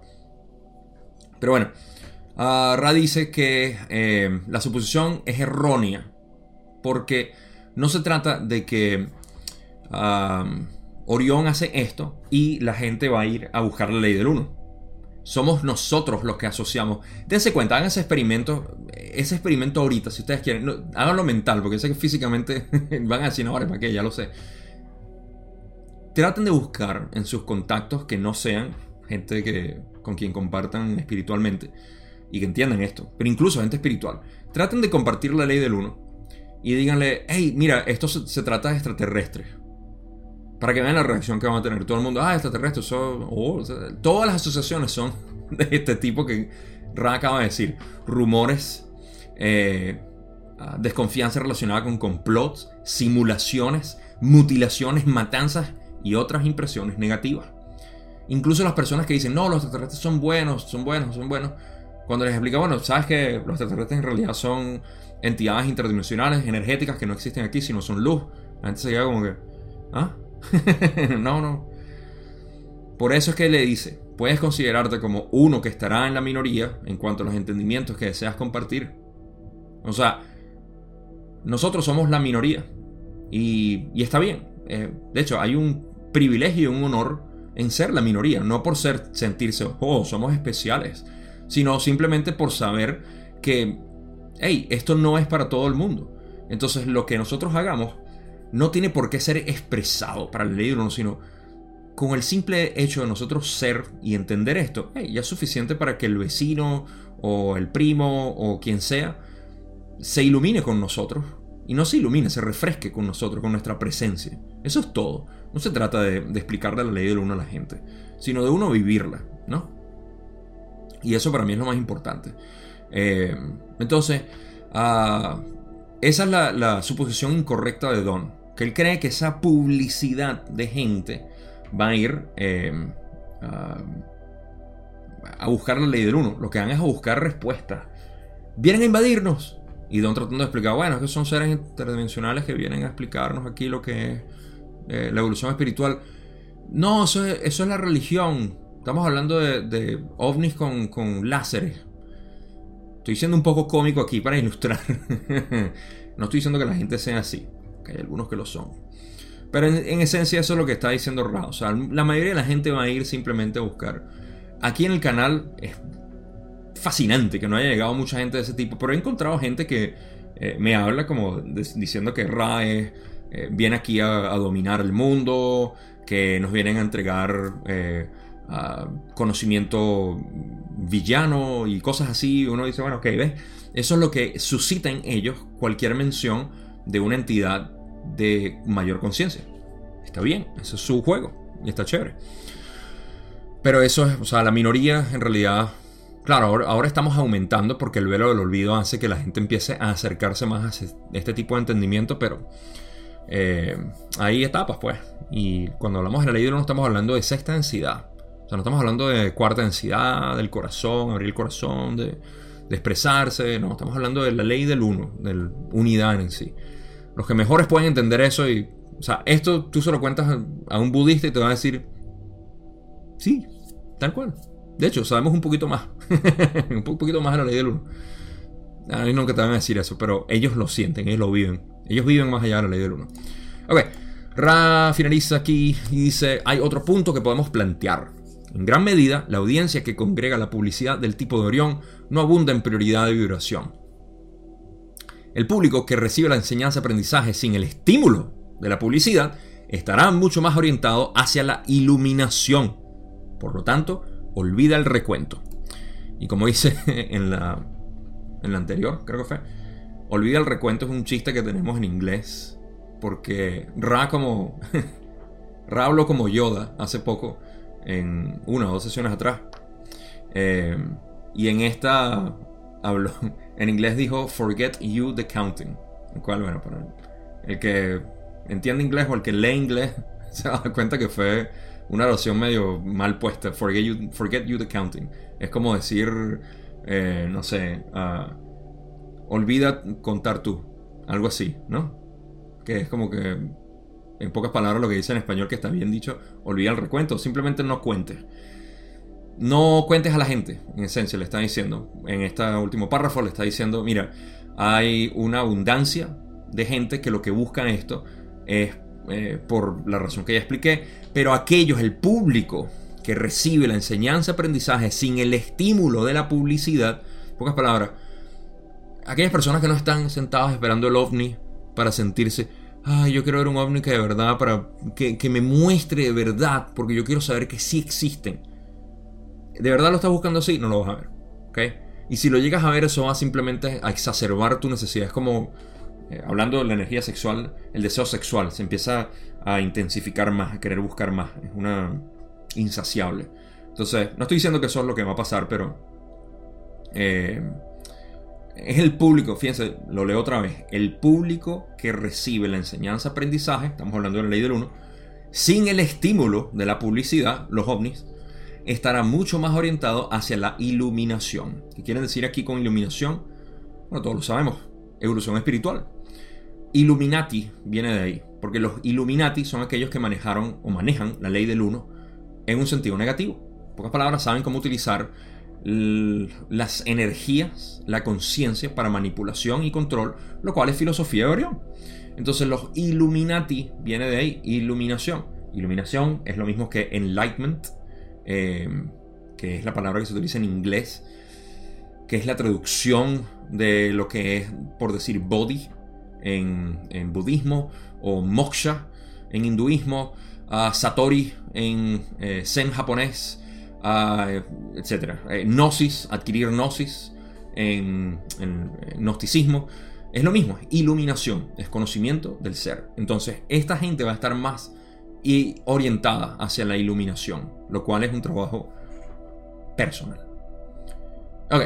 [SPEAKER 1] Pero bueno, Uh, Ra dice que eh, la suposición es errónea porque no se trata de que Orión hace esto y la gente va a ir a buscar la ley del 1. Somos nosotros los que asociamos. Dense cuenta, hagan ese experimento, ese experimento ahorita, si ustedes quieren. háganlo mental, porque sé que físicamente van a decir, no, ¿para qué? Ya lo sé. Traten de buscar en sus contactos que no sean gente que, con quien compartan espiritualmente y que entiendan esto, pero incluso gente espiritual, traten de compartir la ley del uno y díganle, hey, mira, esto se, trata de extraterrestres. Para que vean la reacción que van a tener todo el mundo. Ah, extraterrestres, son, oh, todas las asociaciones son de este tipo que Ra acaba de decir. Rumores, eh, ah, desconfianza relacionada con complots, simulaciones, mutilaciones, matanzas y otras impresiones negativas. Incluso las personas que dicen, no, los extraterrestres son buenos, son buenos, son buenos. Cuando les explica, bueno, sabes que los extraterrestres en realidad son entidades interdimensionales, energéticas que no existen aquí, sino son luz. La gente se queda como que, ¿ah? no, no. Por eso es que le dice, puedes considerarte como uno que estará en la minoría en cuanto a los entendimientos que deseas compartir. O sea, nosotros somos la minoría. Y, y está bien. Eh, de hecho, hay un privilegio y un honor en ser la minoría, no por ser sentirse, oh, somos especiales sino simplemente por saber que, hey, esto no es para todo el mundo. Entonces lo que nosotros hagamos no tiene por qué ser expresado para del uno, sino con el simple hecho de nosotros ser y entender esto, ya es suficiente para que el vecino o el primo o quien sea se ilumine con nosotros. Y no se ilumine, se refresque con nosotros, con nuestra presencia. Eso es todo. No se trata de, explicarle la ley del uno a la gente, sino de uno vivirla, ¿no? Y eso para mí es lo más importante. Eh, entonces, ah, esa es la, suposición incorrecta de Don. Él cree que esa publicidad de gente va a ir eh, a, buscar la ley del uno. Lo que van es a buscar respuestas. Vienen a invadirnos. Y Don tratando de explicar, bueno, que son seres interdimensionales que vienen a explicarnos aquí lo que es eh, la evolución espiritual. No, eso es, eso es la religión. Estamos hablando de, ovnis con, con láseres. Estoy siendo un poco cómico aquí para ilustrar. no estoy diciendo que la gente sea así, hay algunos que lo son. Pero en, esencia eso es lo que está diciendo Ra. O sea, la mayoría de la gente va a ir simplemente a buscar. Aquí en el canal es fascinante que no haya llegado mucha gente de ese tipo, pero he encontrado gente que eh, me habla como diciendo que Ra eh, viene aquí a, dominar el mundo, que nos vienen a entregar eh, conocimiento villano y cosas así. Uno dice, bueno, ok, ¿ves? Eso es lo que suscita en ellos cualquier mención de una entidad de mayor conciencia. Está bien, eso es su juego y está chévere. Pero eso es, o sea, la minoría en realidad, claro, ahora, estamos aumentando porque el velo del olvido hace que la gente empiece a acercarse más a este tipo de entendimiento, pero eh, hay etapas, pues. Y cuando hablamos de la ley no estamos hablando de sexta densidad no estamos hablando de cuarta densidad, del corazón, abrir el corazón, de, expresarse. No, estamos hablando de la ley del uno, de la unidad en sí. Los que mejores pueden entender eso y. O sea, esto tú se lo cuentas a un budista y te va a decir. Sí, tal cual. De hecho, sabemos un poquito más. un poquito más de la ley del uno. A mí que te van a decir eso, pero ellos lo sienten, ellos lo viven. Ellos viven más allá de la ley del uno. Ok, Ra finaliza aquí y dice: Hay otro punto que podemos plantear. En gran medida, la audiencia que congrega la publicidad del tipo de Orión no abunda en prioridad de vibración. El público que recibe la enseñanza-aprendizaje sin el estímulo de la publicidad estará mucho más orientado hacia la iluminación. Por lo tanto, olvida el recuento. Y como dice en la, en la anterior, creo que fue, olvida el recuento es un chiste que tenemos en inglés. Porque Ra como... Ra habló como Yoda hace poco en una o dos sesiones atrás. Eh, y en esta habló, en inglés dijo Forget You the Counting. El que entiende inglés o el que lee inglés se da cuenta que fue una oración medio mal puesta. Forget You, forget you the Counting. Es como decir, eh, no sé, uh, olvida contar tú. Algo así, ¿no? Que es como que en pocas palabras lo que dice en español que está bien dicho, olvida el recuento, simplemente no cuentes. No cuentes a la gente, en esencia le está diciendo. En este último párrafo le está diciendo, mira, hay una abundancia de gente que lo que busca esto es eh, por la razón que ya expliqué, pero aquellos, el público que recibe la enseñanza, aprendizaje sin el estímulo de la publicidad, en pocas palabras, aquellas personas que no están sentadas esperando el ovni para sentirse ay, yo quiero ver un ovni que de verdad, para que, me muestre de verdad, porque yo quiero saber que sí existen. ¿De verdad lo estás buscando así? No lo vas a ver. ¿Ok? Y si lo llegas a ver, eso va simplemente a exacerbar tu necesidad. Es como, eh, hablando de la energía sexual, el deseo sexual se empieza a intensificar más, a querer buscar más. Es una insaciable. Entonces, no estoy diciendo que eso es lo que va a pasar, pero... Eh, es el público, fíjense, lo leo otra vez, el público que recibe la enseñanza-aprendizaje, estamos hablando de la ley del 1, sin el estímulo de la publicidad, los ovnis, estará mucho más orientado hacia la iluminación. ¿Qué quieren decir aquí con iluminación? Bueno, todos lo sabemos, evolución espiritual. Illuminati viene de ahí, porque los Illuminati son aquellos que manejaron o manejan la ley del 1 en un sentido negativo. En pocas palabras, saben cómo utilizar las energías, la conciencia para manipulación y control, lo cual es filosofía de Orión. Entonces los Illuminati viene de ahí, iluminación. Iluminación es lo mismo que enlightenment, eh, que es la palabra que se utiliza en inglés, que es la traducción de lo que es, por decir, body en, budismo, o moksha en hinduismo, satori en eh, zen japonés, etc. Eh, gnosis, adquirir gnosis en, en, gnosticismo. Es lo mismo, iluminación, es conocimiento del ser. Entonces, esta gente va a estar más orientada hacia la iluminación, lo cual es un trabajo personal. Ok,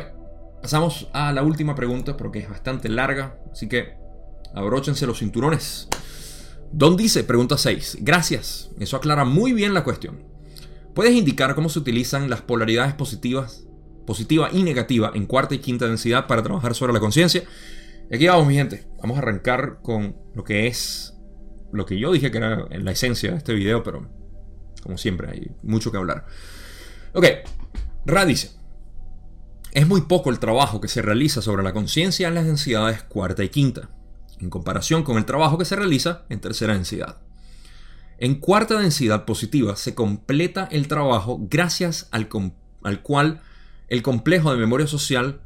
[SPEAKER 1] pasamos a la última pregunta porque es bastante larga, así que abróchense los cinturones. Don dice, pregunta 6. Gracias, eso aclara muy bien la cuestión. ¿Puedes indicar cómo se utilizan las polaridades positivas, positiva y negativa en cuarta y quinta densidad para trabajar sobre la conciencia? Aquí vamos, mi gente. Vamos a arrancar con lo que es lo que yo dije que era la esencia de este video, pero como siempre hay mucho que hablar. Ok, Ra dice, es muy poco el trabajo que se realiza sobre la conciencia en las densidades cuarta y quinta, en comparación con el trabajo que se realiza en tercera densidad. En cuarta densidad positiva se completa el trabajo gracias al, al cual el complejo de memoria social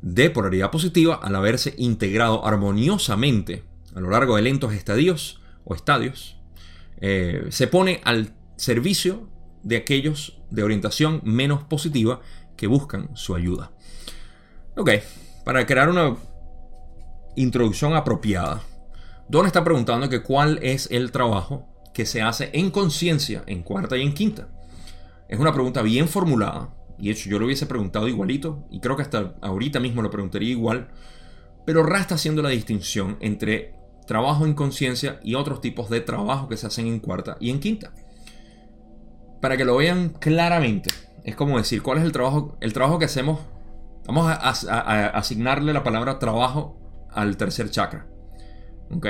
[SPEAKER 1] de polaridad positiva, al haberse integrado armoniosamente a lo largo de lentos estadios o estadios, eh, se pone al servicio de aquellos de orientación menos positiva que buscan su ayuda. Ok, para crear una introducción apropiada, Don está preguntando que cuál es el trabajo que se hace en conciencia en cuarta y en quinta. Es una pregunta bien formulada, y de hecho yo lo hubiese preguntado igualito, y creo que hasta ahorita mismo lo preguntaría igual, pero Ra está haciendo la distinción entre trabajo en conciencia y otros tipos de trabajo que se hacen en cuarta y en quinta para que lo vean claramente. Es como decir, ¿cuál es el trabajo? El trabajo que hacemos. Vamos a, asignarle la palabra trabajo al tercer chakra. ¿Ok?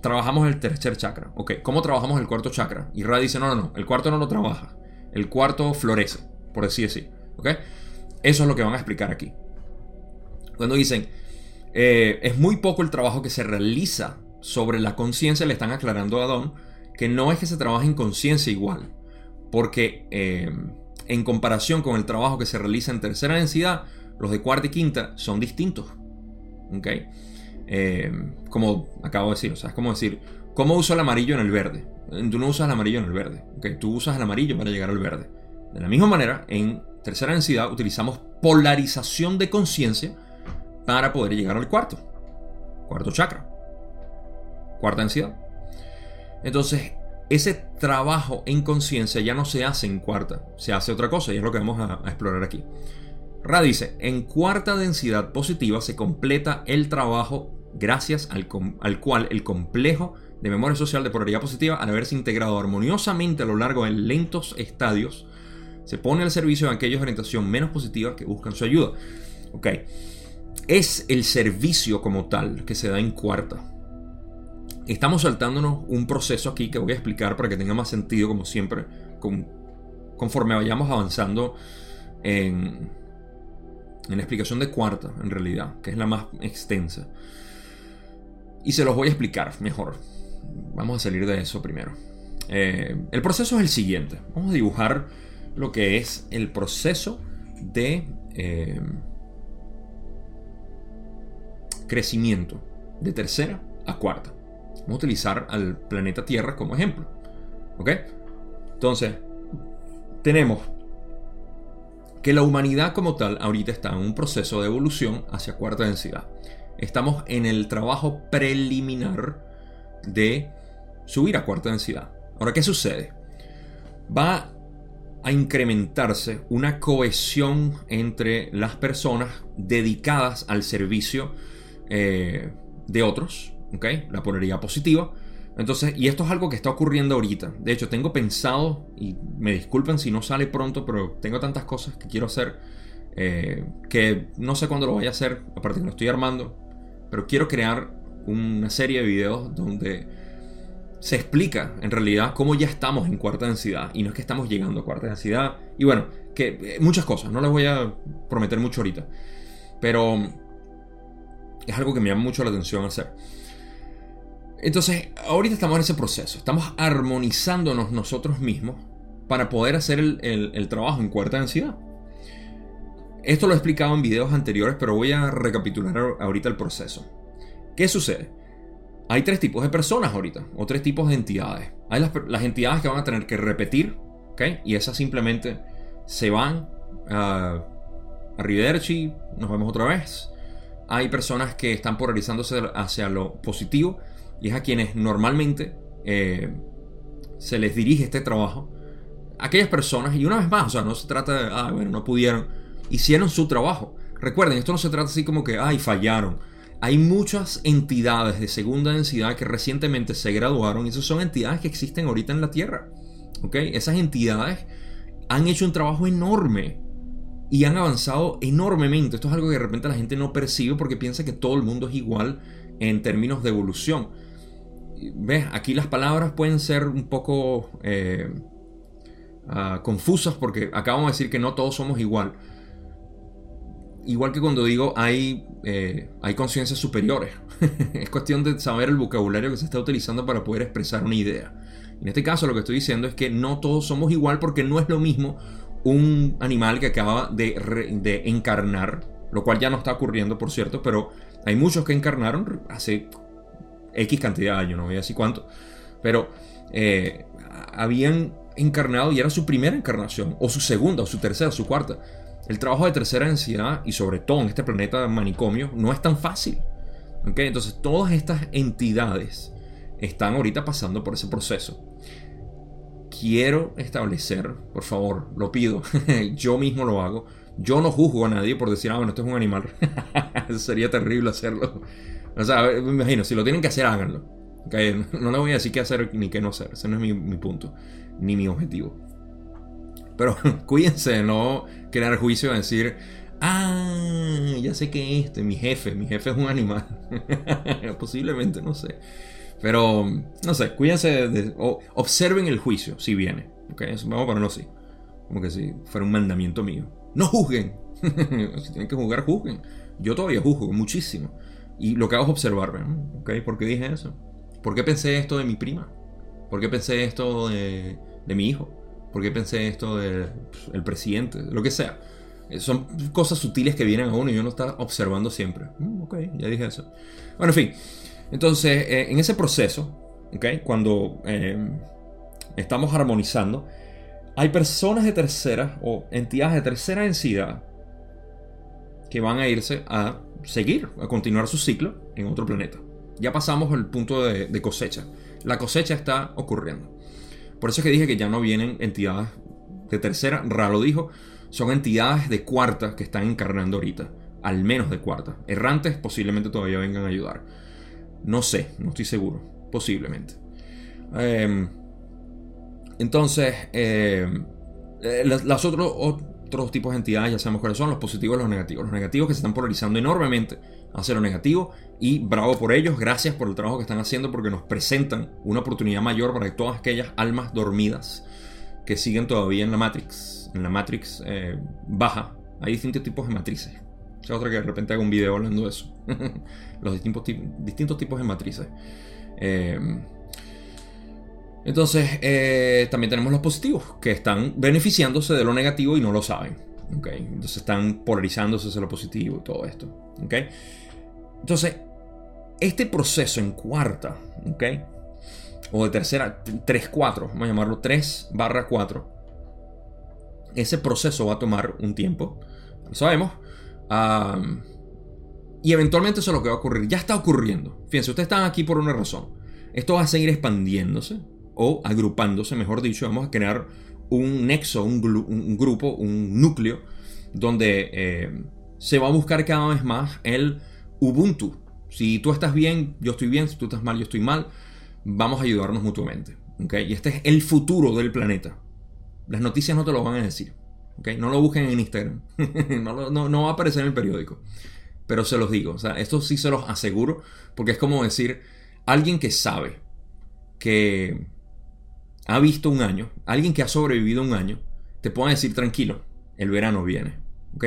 [SPEAKER 1] Trabajamos el tercer chakra. ¿Ok? ¿Cómo trabajamos el cuarto chakra? Y Ra dice, no, no, no. El cuarto no lo trabaja. El cuarto florece, por decir así. ¿Ok? Eso es lo que van a explicar aquí. Cuando dicen, eh, es muy poco el trabajo que se realiza sobre la conciencia, le están aclarando a Don que no es que se trabaje en conciencia igual porque eh, en comparación con el trabajo que se realiza en tercera densidad, los de cuarta y quinta son distintos. ¿Ok? Eh, como acabo de decir, o sea, es como decir, ¿cómo uso el amarillo en el verde? Tú no usas el amarillo en el verde, ¿ok? Tú usas el amarillo para llegar al verde. De la misma manera, en tercera densidad utilizamos polarización de conciencia para poder llegar al cuarto. Cuarto chakra. Cuarta densidad. Entonces, ese trabajo en conciencia ya no se hace en cuarta, se hace otra cosa y es lo que vamos a, explorar aquí. Ra dice, en cuarta densidad positiva se completa el trabajo gracias al, al, cual el complejo de memoria social de polaridad positiva, al haberse integrado armoniosamente a lo largo de lentos estadios, se pone al servicio de aquellos de orientación menos positiva que buscan su ayuda. Ok, es el servicio como tal que se da en cuarta. Estamos saltándonos un proceso aquí que voy a explicar para que tenga más sentido, como siempre, conforme vayamos avanzando en, la explicación de cuarta, en realidad, que es la más extensa. Y se los voy a explicar mejor. Vamos a salir de eso primero. Eh, el proceso es el siguiente. Vamos a dibujar lo que es el proceso de eh, crecimiento de tercera a cuarta. Vamos a utilizar al planeta Tierra como ejemplo. ¿Ok? Entonces, tenemos que la humanidad como tal ahorita está en un proceso de evolución hacia cuarta densidad. Estamos en el trabajo preliminar de subir a cuarta densidad. Ahora, ¿qué sucede? Va a incrementarse una cohesión entre las personas dedicadas al servicio eh, de otros, la polaridad positiva. Entonces, y esto es algo que está ocurriendo ahorita. De hecho, tengo pensado, y me disculpen si no sale pronto, pero tengo tantas cosas que quiero hacer eh, que no sé cuándo lo voy a hacer, aparte que lo estoy armando, pero quiero crear una serie de videos donde se explica en realidad cómo ya estamos en cuarta densidad y no es que estamos llegando a cuarta densidad. Y bueno, que eh, muchas cosas, no les voy a prometer mucho ahorita, pero es algo que me llama mucho la atención hacer. Entonces, ahorita estamos en ese proceso, estamos armonizándonos nosotros mismos para poder hacer el, trabajo en cuarta densidad. Esto lo he explicado en videos anteriores, pero voy a recapitular ahorita el proceso. ¿Qué sucede? hay tres tipos de personas ahorita, o tres tipos de entidades. Hay las, entidades que van a tener que repetir, ¿ok? Y esas simplemente se van a, a nos vemos otra vez. Hay personas que están polarizándose hacia lo positivo y es a quienes normalmente eh, se les dirige este trabajo. Aquellas personas, y una vez más, o sea, no se trata de, ah, bueno, no pudieron, hicieron su trabajo. Recuerden, esto no se trata así como que, ay, fallaron. Hay muchas entidades de segunda densidad que recientemente se graduaron y esas son entidades que existen ahorita en la Tierra. ¿Ok? Esas entidades han hecho un trabajo enorme y han avanzado enormemente. Esto es algo que de repente la gente no percibe porque piensa que todo el mundo es igual en términos de evolución. ¿Ves? Aquí las palabras pueden ser un poco eh, ah, confusas porque acabamos de decir que no todos somos igual. Igual que cuando digo hay, eh, hay conciencias superiores. es cuestión de saber el vocabulario que se está utilizando para poder expresar una idea. En este caso lo que estoy diciendo es que no todos somos igual porque no es lo mismo un animal que acaba de, de encarnar, lo cual ya no está ocurriendo por cierto, pero hay muchos que encarnaron hace X cantidad de años, no voy a decir cuánto, pero eh, habían encarnado y era su primera encarnación, o su segunda, o su tercera, o su cuarta. El trabajo de tercera densidad, y sobre todo en este planeta manicomio, no es tan fácil. ¿okay? Entonces, todas estas entidades están ahorita pasando por ese proceso. Quiero establecer, por favor, lo pido, yo mismo lo hago. Yo no juzgo a nadie por decir, ah, bueno, esto es un animal. Sería terrible hacerlo. O sea, me imagino, si lo tienen que hacer, háganlo. No le voy a decir qué hacer ni qué no hacer. Ese no es mi, punto, ni mi objetivo. Pero cuídense de no crear juicio de decir, ah, ya sé que este, mi jefe, mi jefe es un animal. Posiblemente, no sé. Pero, no sé, cuídense, de, observen el juicio si viene. ¿okay? Vamos a ponerlo así. Como que si fuera un mandamiento mío. No juzguen. si tienen que juzgar, juzguen. Yo todavía juzgo muchísimo. Y lo que hago es observarme, ¿Ok? ¿Por qué dije eso? ¿Por qué pensé esto de mi prima? ¿Por qué pensé esto de, mi hijo? ¿Por qué pensé esto del pues, presidente? Lo que sea. Eh, son cosas sutiles que vienen a uno y uno está observando siempre. Mm, ok, ya dije eso. Bueno, en fin. Entonces, eh, en ese proceso, ¿ok? Cuando eh, estamos armonizando, hay personas de tercera o entidades de tercera densidad que van a irse a seguir, a continuar su ciclo en otro planeta. Ya pasamos el punto de, cosecha. La cosecha está ocurriendo. Por eso es que dije que ya no vienen entidades de tercera, raro dijo, son entidades de cuarta que están encarnando ahorita. Al menos de cuarta. Errantes posiblemente todavía vengan a ayudar. No sé, no estoy seguro. Posiblemente. Em, entonces, em, eh, las, otras otros tipos de entidades, ya sabemos cuáles son, los positivos y los negativos. Los negativos que se están polarizando enormemente hacia lo negativo y bravo por ellos, gracias por el trabajo que están haciendo porque nos presentan una oportunidad mayor para todas aquellas almas dormidas que siguen todavía en la Matrix, en la Matrix eh, baja. Hay distintos tipos de matrices. Sea, otra que de repente haga un video hablando de eso. los distintos, distintos tipos de matrices. Eh, entonces, eh, también tenemos los positivos, que están beneficiándose de lo negativo y no lo saben. Entonces están polarizándose hacia lo positivo y todo esto. Entonces, este proceso en cuarta, ¿okay? o de tercera, 3-4, vamos a llamarlo 3 barra 4, ese proceso va a tomar un tiempo, lo sabemos. y eventualmente eso es lo que va a ocurrir. Ya está ocurriendo. Fíjense, ustedes están aquí por una razón. Esto va a seguir expandiéndose o agrupándose, mejor dicho, vamos a crear un nexo, un, grupo, un núcleo, donde eh, se va a buscar cada vez más el Ubuntu. Si tú estás bien, yo estoy bien, si tú estás mal, yo estoy mal, vamos a ayudarnos mutuamente. ¿okay? Y este es el futuro del planeta. Las noticias no te lo van a decir. ¿okay? No lo busquen en Instagram. no, no, va a aparecer en el periódico. Pero se los digo. O sea, esto sí se los aseguro. Porque es como decir, alguien que sabe que ha visto un año, alguien que ha sobrevivido un año, te puede decir tranquilo, el verano viene,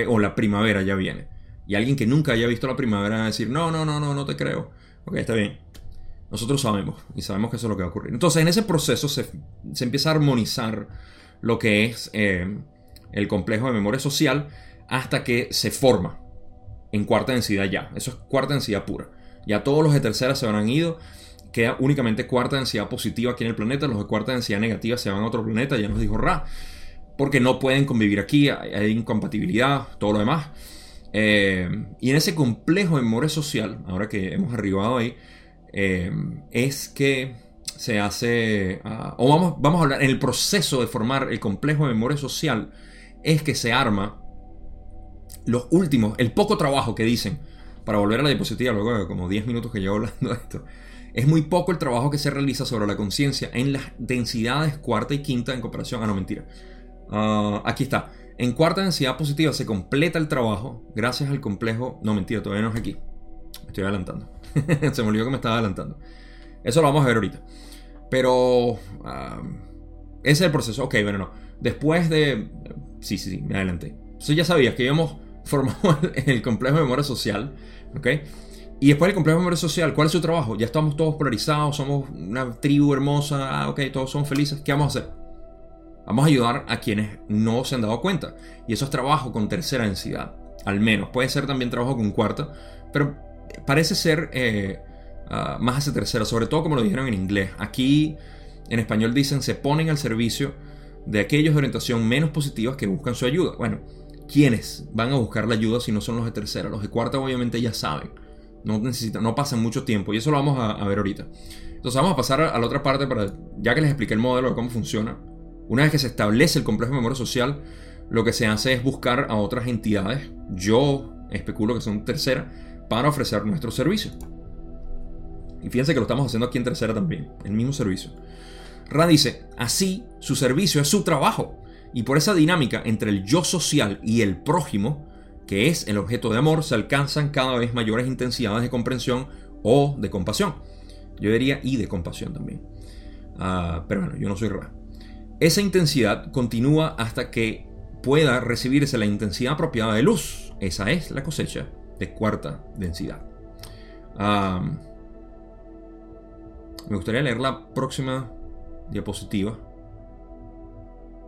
[SPEAKER 1] o la primavera ya viene. Y alguien que nunca haya visto la primavera va a decir, no, no, no, no, no te creo. Ok, está bien. Nosotros sabemos y sabemos que eso es lo que va a ocurrir. Entonces, en ese proceso se, empieza a armonizar lo que es eh, el complejo de memoria social hasta que se forma en cuarta densidad ya. Eso es cuarta densidad pura. Ya todos los de tercera se habrán ido. Queda únicamente cuarta densidad positiva aquí en el planeta. Los de cuarta densidad negativa se van a otro planeta, ya nos dijo Ra. Porque no pueden convivir aquí, hay incompatibilidad, todo lo demás. Eh, y en ese complejo de memoria social, ahora que hemos arribado ahí, eh, es que se hace, ah, o vamos, vamos a hablar, en el proceso de formar el complejo de memoria social, es que se arma los últimos, el poco trabajo que dicen, para volver a la diapositiva, luego de como 10 minutos que llevo hablando de esto, es muy poco el trabajo que se realiza sobre la conciencia en las densidades cuarta y quinta en comparación. Ah, no, mentira. Ah, aquí está. En cuarta densidad positiva se completa el trabajo gracias al complejo. No, mentira, todavía no es aquí. estoy adelantando. se me olvidó que me estaba adelantando. Eso lo vamos a ver ahorita. Pero. Ah, ese es el proceso. Ok, bueno, no. Después de. Sí, sí, sí, me adelanté. Eso ya sabías que íbamos formado el complejo de memoria social. ¿Ok? Y después del complejo de memoria social, ¿cuál es su trabajo? Ya estamos todos polarizados, somos una tribu hermosa, ah, todos son felices. ¿Qué vamos a hacer? Vamos a ayudar a quienes no se han dado cuenta. Y eso es trabajo con tercera densidad, al menos. Puede ser también trabajo con cuarta, pero parece ser eh, ah, más hacia tercera, sobre todo como lo dijeron en inglés. Aquí en español dicen se ponen al servicio de aquellos de orientación menos positivas que buscan su ayuda. Bueno, ¿quiénes van a buscar la ayuda si no son los de tercera? Los de cuarta obviamente ya saben. No necesitan, no pasan mucho tiempo y eso lo vamos a, ver ahorita. Entonces vamos a pasar a, la otra parte para, ya que les expliqué el modelo de cómo funciona. Una vez que se establece el complejo de memoria social, lo que se hace es buscar a otras entidades, yo especulo que son tercera, para ofrecer nuestro servicio. Y fíjense que lo estamos haciendo aquí en tercera también, el mismo servicio. Ra dice, así su servicio es su trabajo. Y por esa dinámica entre el yo social y el prójimo, que es el objeto de amor, se alcanzan cada vez mayores intensidades de comprensión o de compasión. Yo diría y de compasión también. Ah, pero bueno, yo no soy Ra. Esa intensidad continúa hasta que pueda recibirse la intensidad apropiada de luz. Esa es la cosecha de cuarta densidad. me gustaría leer la próxima diapositiva.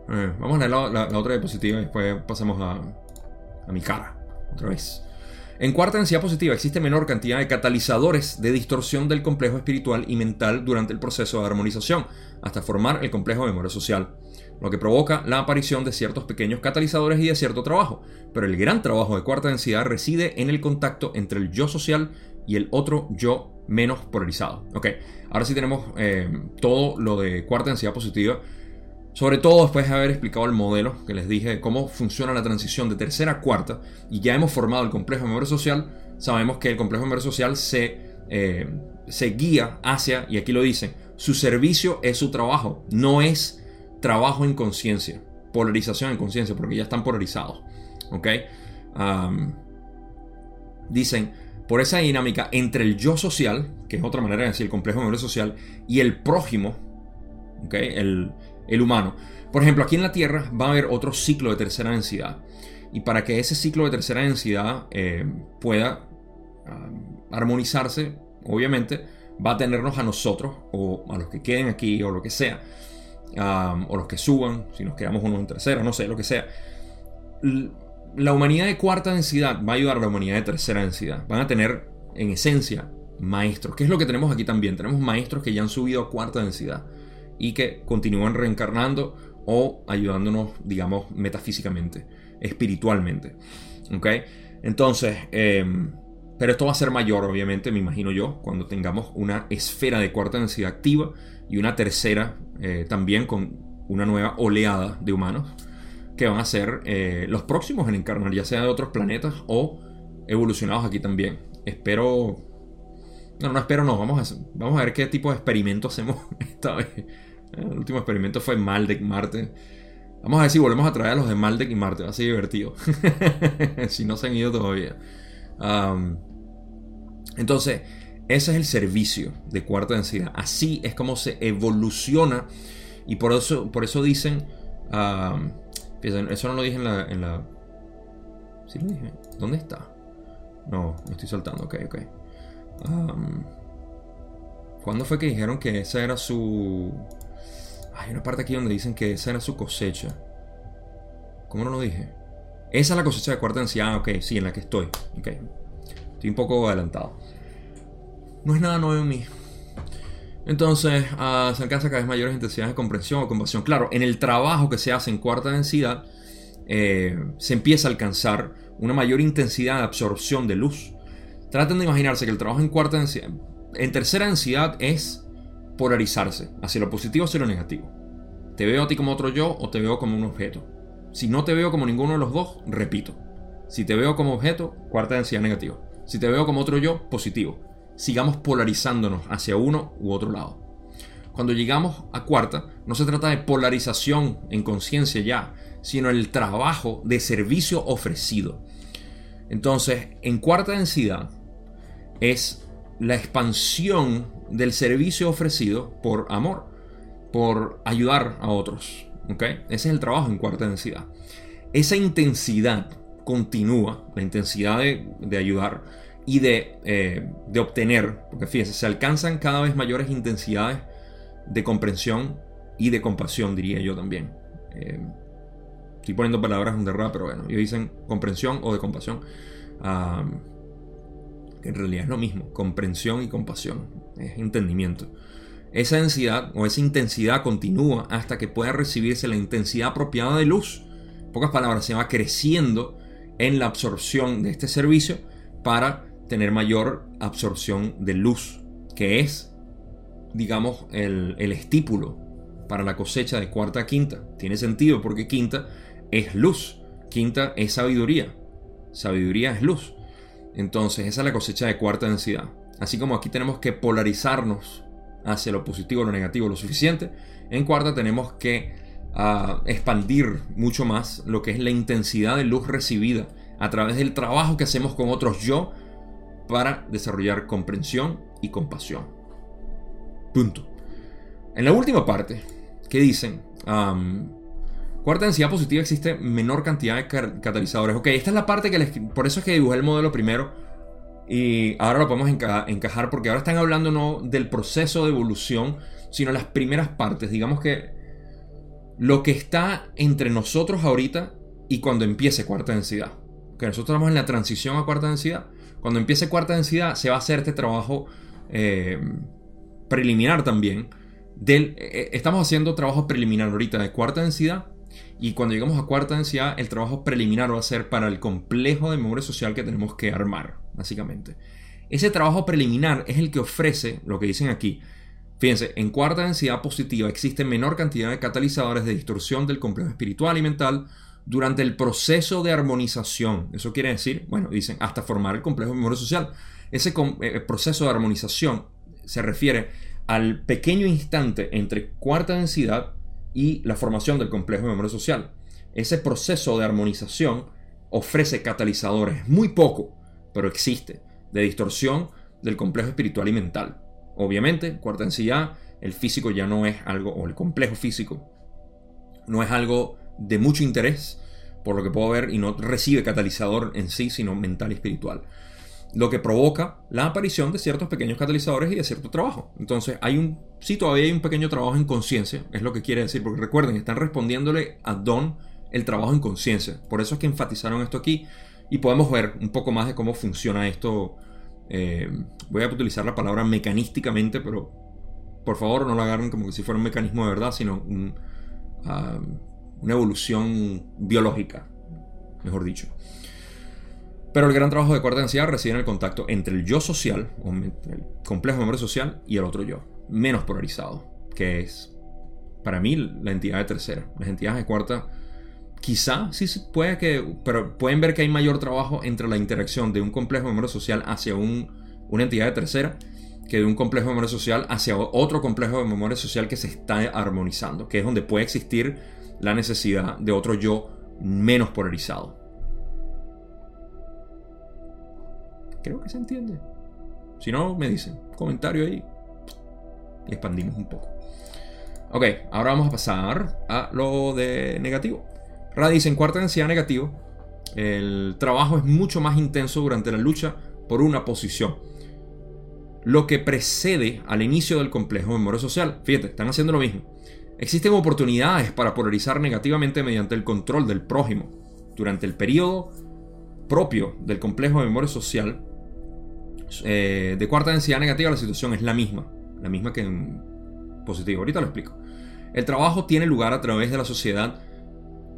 [SPEAKER 1] Eh, vamos a leer la, otra diapositiva y después pasamos a, a mi cara, otra vez. En cuarta densidad positiva existe menor cantidad de catalizadores de distorsión del complejo espiritual y mental durante el proceso de armonización, hasta formar el complejo de memoria social, lo que provoca la aparición de ciertos pequeños catalizadores y de cierto trabajo. Pero el gran trabajo de cuarta densidad reside en el contacto entre el yo social y el otro yo menos polarizado. Ok, ahora sí tenemos eh, todo lo de cuarta densidad positiva sobre todo después de haber explicado el modelo que les dije cómo funciona la transición de tercera a cuarta y ya hemos formado el complejo de memoria social, sabemos que el complejo de memoria social se, eh, se guía hacia, y aquí lo dicen, su servicio es su trabajo, no es trabajo en conciencia, polarización en conciencia, porque ya están polarizados. ¿Ok? dicen, por esa dinámica entre el yo social, que es otra manera de decir el complejo de memoria social, y el prójimo, ¿ok? El, el humano. Por ejemplo, aquí en la Tierra va a haber otro ciclo de tercera densidad. Y para que ese ciclo de tercera densidad eh, pueda ah, armonizarse, obviamente, va a tenernos a nosotros, o a los que queden aquí, o lo que sea, ah, o los que suban, si nos quedamos unos en tercera, no sé, lo que sea. La humanidad de cuarta densidad va a ayudar a la humanidad de tercera densidad. Van a tener, en esencia, maestros. ¿Qué es lo que tenemos aquí también? Tenemos maestros que ya han subido a cuarta densidad y que continúan reencarnando o ayudándonos, digamos, metafísicamente, espiritualmente. ¿Ok? Entonces, em, pero esto va a ser mayor, obviamente, me imagino yo, cuando tengamos una esfera de cuarta densidad activa y una tercera eh, también con una nueva oleada de humanos que van a ser eh, los próximos en encarnar, ya sea de otros planetas o evolucionados aquí también. Espero... No, no espero, no. Vamos a, vamos a ver qué tipo de experimento hacemos esta vez. El último experimento fue Maldek Marte. Vamos a ver si volvemos a traer a los de Maldek y Marte. Va a ser divertido. si no se han ido todavía. entonces, ese es el servicio de cuarta densidad. Así es como se evoluciona. Y por eso, por eso dicen. eso no lo dije en la, en lo dije. ¿Dónde está? No, me estoy saltando. Ok, ok. ¿Cuándo fue que dijeron que esa era su. Hay una parte aquí donde dicen que esa era su cosecha. ¿Cómo no lo dije? Esa es la cosecha de cuarta densidad. Ah, ok, sí, en la que estoy. Ok. Estoy un poco adelantado. no es nada nuevo en mí. Entonces ah, se alcanza cada vez mayores intensidades de comprensión o compasión. Claro, en el trabajo que se hace en cuarta densidad eh, se empieza a alcanzar una mayor intensidad de absorción de luz. Traten de imaginarse que el trabajo en cuarta densidad, en tercera densidad es polarizarse hacia lo positivo o hacia lo negativo. Te veo a ti como otro yo o te veo como un objeto. Si no te veo como ninguno de los dos, repito. Si te veo como objeto, cuarta densidad negativa. Si te veo como otro yo, positivo. Sigamos polarizándonos hacia uno u otro lado. Cuando llegamos a cuarta, no se trata de polarización en conciencia ya, sino el trabajo de servicio ofrecido. Entonces, en cuarta densidad es la expansión del servicio ofrecido por amor, por ayudar a otros. Ese es el trabajo en cuarta densidad. Esa intensidad continúa, la intensidad de, ayudar y eh, de, obtener, porque fíjense, se alcanzan cada vez mayores intensidades de comprensión y de compasión, diría yo también. Eh, estoy poniendo palabras de rap, pero bueno, ellos dicen comprensión o de compasión. en realidad es lo mismo, comprensión y compasión, es entendimiento. Esa densidad o esa intensidad continúa hasta que pueda recibirse la intensidad apropiada de luz. En pocas palabras, se va creciendo en la absorción de este servicio para tener mayor absorción de luz, que es, digamos, el, el estípulo para la cosecha de cuarta a quinta. Tiene sentido porque quinta es luz, quinta es sabiduría, sabiduría es luz. Entonces esa es la cosecha de cuarta densidad. Así como aquí tenemos que polarizarnos hacia lo positivo o lo negativo lo suficiente, en cuarta tenemos que ah, expandir mucho más lo que es la intensidad de luz recibida a través del trabajo que hacemos con otros yo para desarrollar comprensión y compasión. Punto. En la última parte, que dicen, cuarta densidad positiva existe menor cantidad de catalizadores. Ok, esta es la parte que les... Por eso es que dibujé el modelo primero y ahora lo podemos encajar porque ahora están hablando no del proceso de evolución, sino las primeras partes. Digamos que lo que está entre nosotros ahorita y cuando empiece cuarta densidad. Que nosotros estamos en la transición a cuarta densidad. Cuando empiece cuarta densidad se va a hacer este trabajo eh, preliminar también. Del, eh, eh, estamos haciendo trabajo preliminar ahorita de cuarta densidad y cuando llegamos a cuarta densidad, el trabajo preliminar va a ser para el complejo de memoria social que tenemos que armar, básicamente. Ese trabajo preliminar es el que ofrece lo que dicen aquí. Fíjense, en cuarta densidad positiva existe menor cantidad de catalizadores de distorsión del complejo espiritual y mental durante el proceso de armonización. Eso quiere decir, bueno, dicen, hasta formar el complejo de memoria social. Ese eh, proceso de armonización se refiere al pequeño instante entre cuarta densidad y la formación del complejo de memoria social. Ese proceso de armonización ofrece catalizadores, muy poco, pero existe, de distorsión del complejo espiritual y mental. Obviamente, cuarta densidad, el físico ya no es algo, o el complejo físico, no es algo de mucho interés, por lo que puedo ver, y no recibe catalizador en sí, sino mental y espiritual lo que provoca la aparición de ciertos pequeños catalizadores y de cierto trabajo. Entonces, hay un, sí, todavía hay un pequeño trabajo en conciencia, es lo que quiere decir, porque recuerden, están respondiéndole a Don el trabajo en conciencia. Por eso es que enfatizaron esto aquí y podemos ver un poco más de cómo funciona esto. Eh, voy a utilizar la palabra mecanísticamente, pero por favor no lo agarren como que si fuera un mecanismo de verdad, sino ah, una evolución biológica, mejor dicho. Pero el gran trabajo de cuarta densidad reside en el contacto entre el yo social, o el complejo de memoria social, y el otro yo, menos polarizado, que es, para mí, la entidad de tercera. Las entidades de cuarta, quizá sí puede que, pero pueden ver que hay mayor trabajo entre la interacción de un complejo de memoria social hacia una entidad de tercera que de un complejo de memoria social hacia otro complejo de memoria social que se está armonizando, que es donde puede existir la necesidad de otro yo menos polarizado. Creo que se entiende. Si no, me dicen. Comentario ahí. Y expandimos un poco. Ok, ahora vamos a pasar a lo de negativo. Ra dice, en cuarta densidad negativo, el trabajo es mucho más intenso durante la lucha por una posición. Lo que precede al inicio del complejo de memoria social. Fíjate, están haciendo lo mismo. Existen oportunidades para polarizar negativamente mediante el control del prójimo. Durante el periodo propio del complejo de memoria social, eh, de cuarta densidad negativa la situación es la misma, la misma que en positivo. Ahorita lo explico. El trabajo tiene lugar a través de la sociedad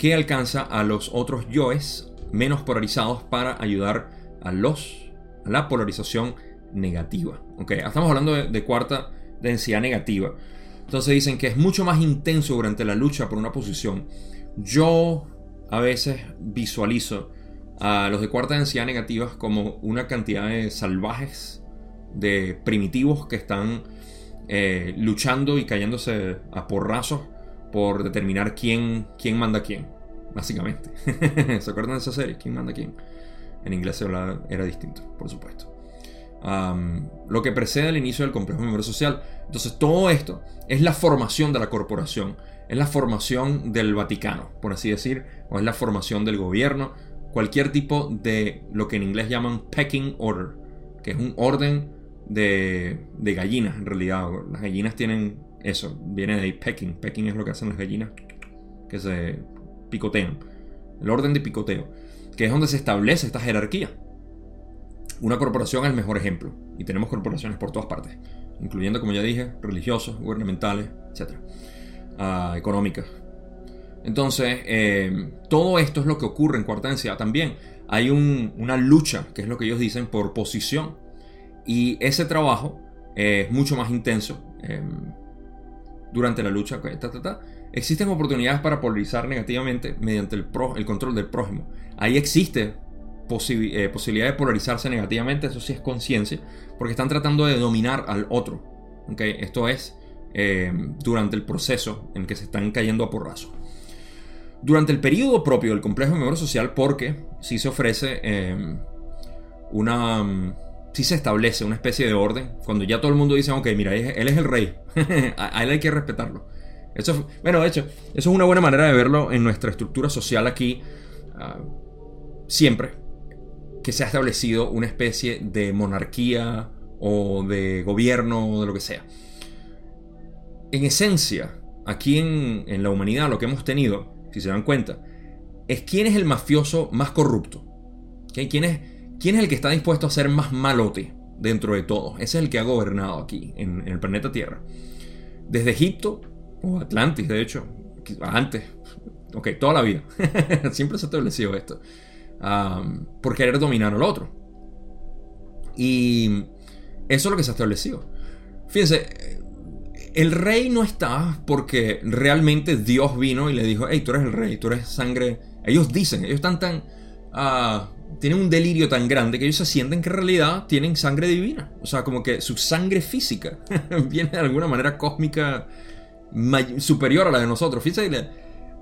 [SPEAKER 1] que alcanza a los otros yoes menos polarizados para ayudar a los la polarización negativa. Okay, estamos hablando de, cuarta densidad negativa. Entonces dicen que es mucho más intenso durante la lucha por una posición. Yo a veces visualizo a los de cuarta densidad negativa como una cantidad de salvajes, de primitivos que están eh, luchando y cayéndose a porrazos por determinar quién, quién manda quién, básicamente. ¿Se acuerdan de esa serie? ¿Quién manda quién? En inglés era distinto, por supuesto. lo que precede el inicio del complejo miembro social. Entonces, todo esto es la formación de la corporación, es la formación del Vaticano, por así decir, o es la formación del gobierno, cualquier tipo de lo que en inglés llaman pecking order, que es un orden de, de gallinas, en realidad. Las gallinas tienen eso, viene de ahí pecking. Pecking es lo que hacen las gallinas que se picotean. El orden de picoteo, que es donde se establece esta jerarquía. Una corporación es el mejor ejemplo. Y tenemos corporaciones por todas partes, incluyendo, como ya dije, religiosos, gubernamentales, etc. Ah, económicas. Entonces, eh, todo esto es lo que ocurre en cuarta densidad también. Hay una lucha, que es lo que ellos dicen, por posición. Y ese trabajo es mucho más intenso. Em, durante la lucha. Existen oportunidades para polarizar negativamente mediante el, el control del prójimo. Ahí existe eh, posibilidad de polarizarse negativamente, eso sí es conciencia, porque están tratando de dominar al otro. ¿okay? Esto es em, durante el proceso en que se están cayendo a porrazo. Durante el periodo propio del complejo de memoria social, porque si se ofrece em, una si se establece una especie de orden, cuando ya todo el mundo dice, ok, mira, él es el rey, a él hay que respetarlo. Bueno, de hecho, eso es una buena manera de verlo en nuestra estructura social aquí, ah, siempre, que se ha establecido una especie de monarquía o de gobierno o de lo que sea. En esencia, aquí en, en la humanidad lo que hemos tenido, si se dan cuenta, es quién es el mafioso más corrupto. ¿Quién es ¿Quién es el que está dispuesto a ser más malote dentro de todo? Ese es el que ha gobernado aquí, en, el planeta Tierra. Desde Egipto, o Atlantis, de hecho, antes, ok, toda la vida. Siempre se ha establecido esto. por querer dominar al otro. Y eso es lo que se ha establecido. Fíjense, el rey no está porque realmente Dios vino y le dijo, hey, tú eres el rey, tú eres sangre. Ellos dicen, ellos están tan uh, tienen un delirio tan grande que ellos se sienten que en realidad tienen sangre divina. O sea, como que su sangre física viene de alguna manera cósmica superior a la de nosotros. Fíjense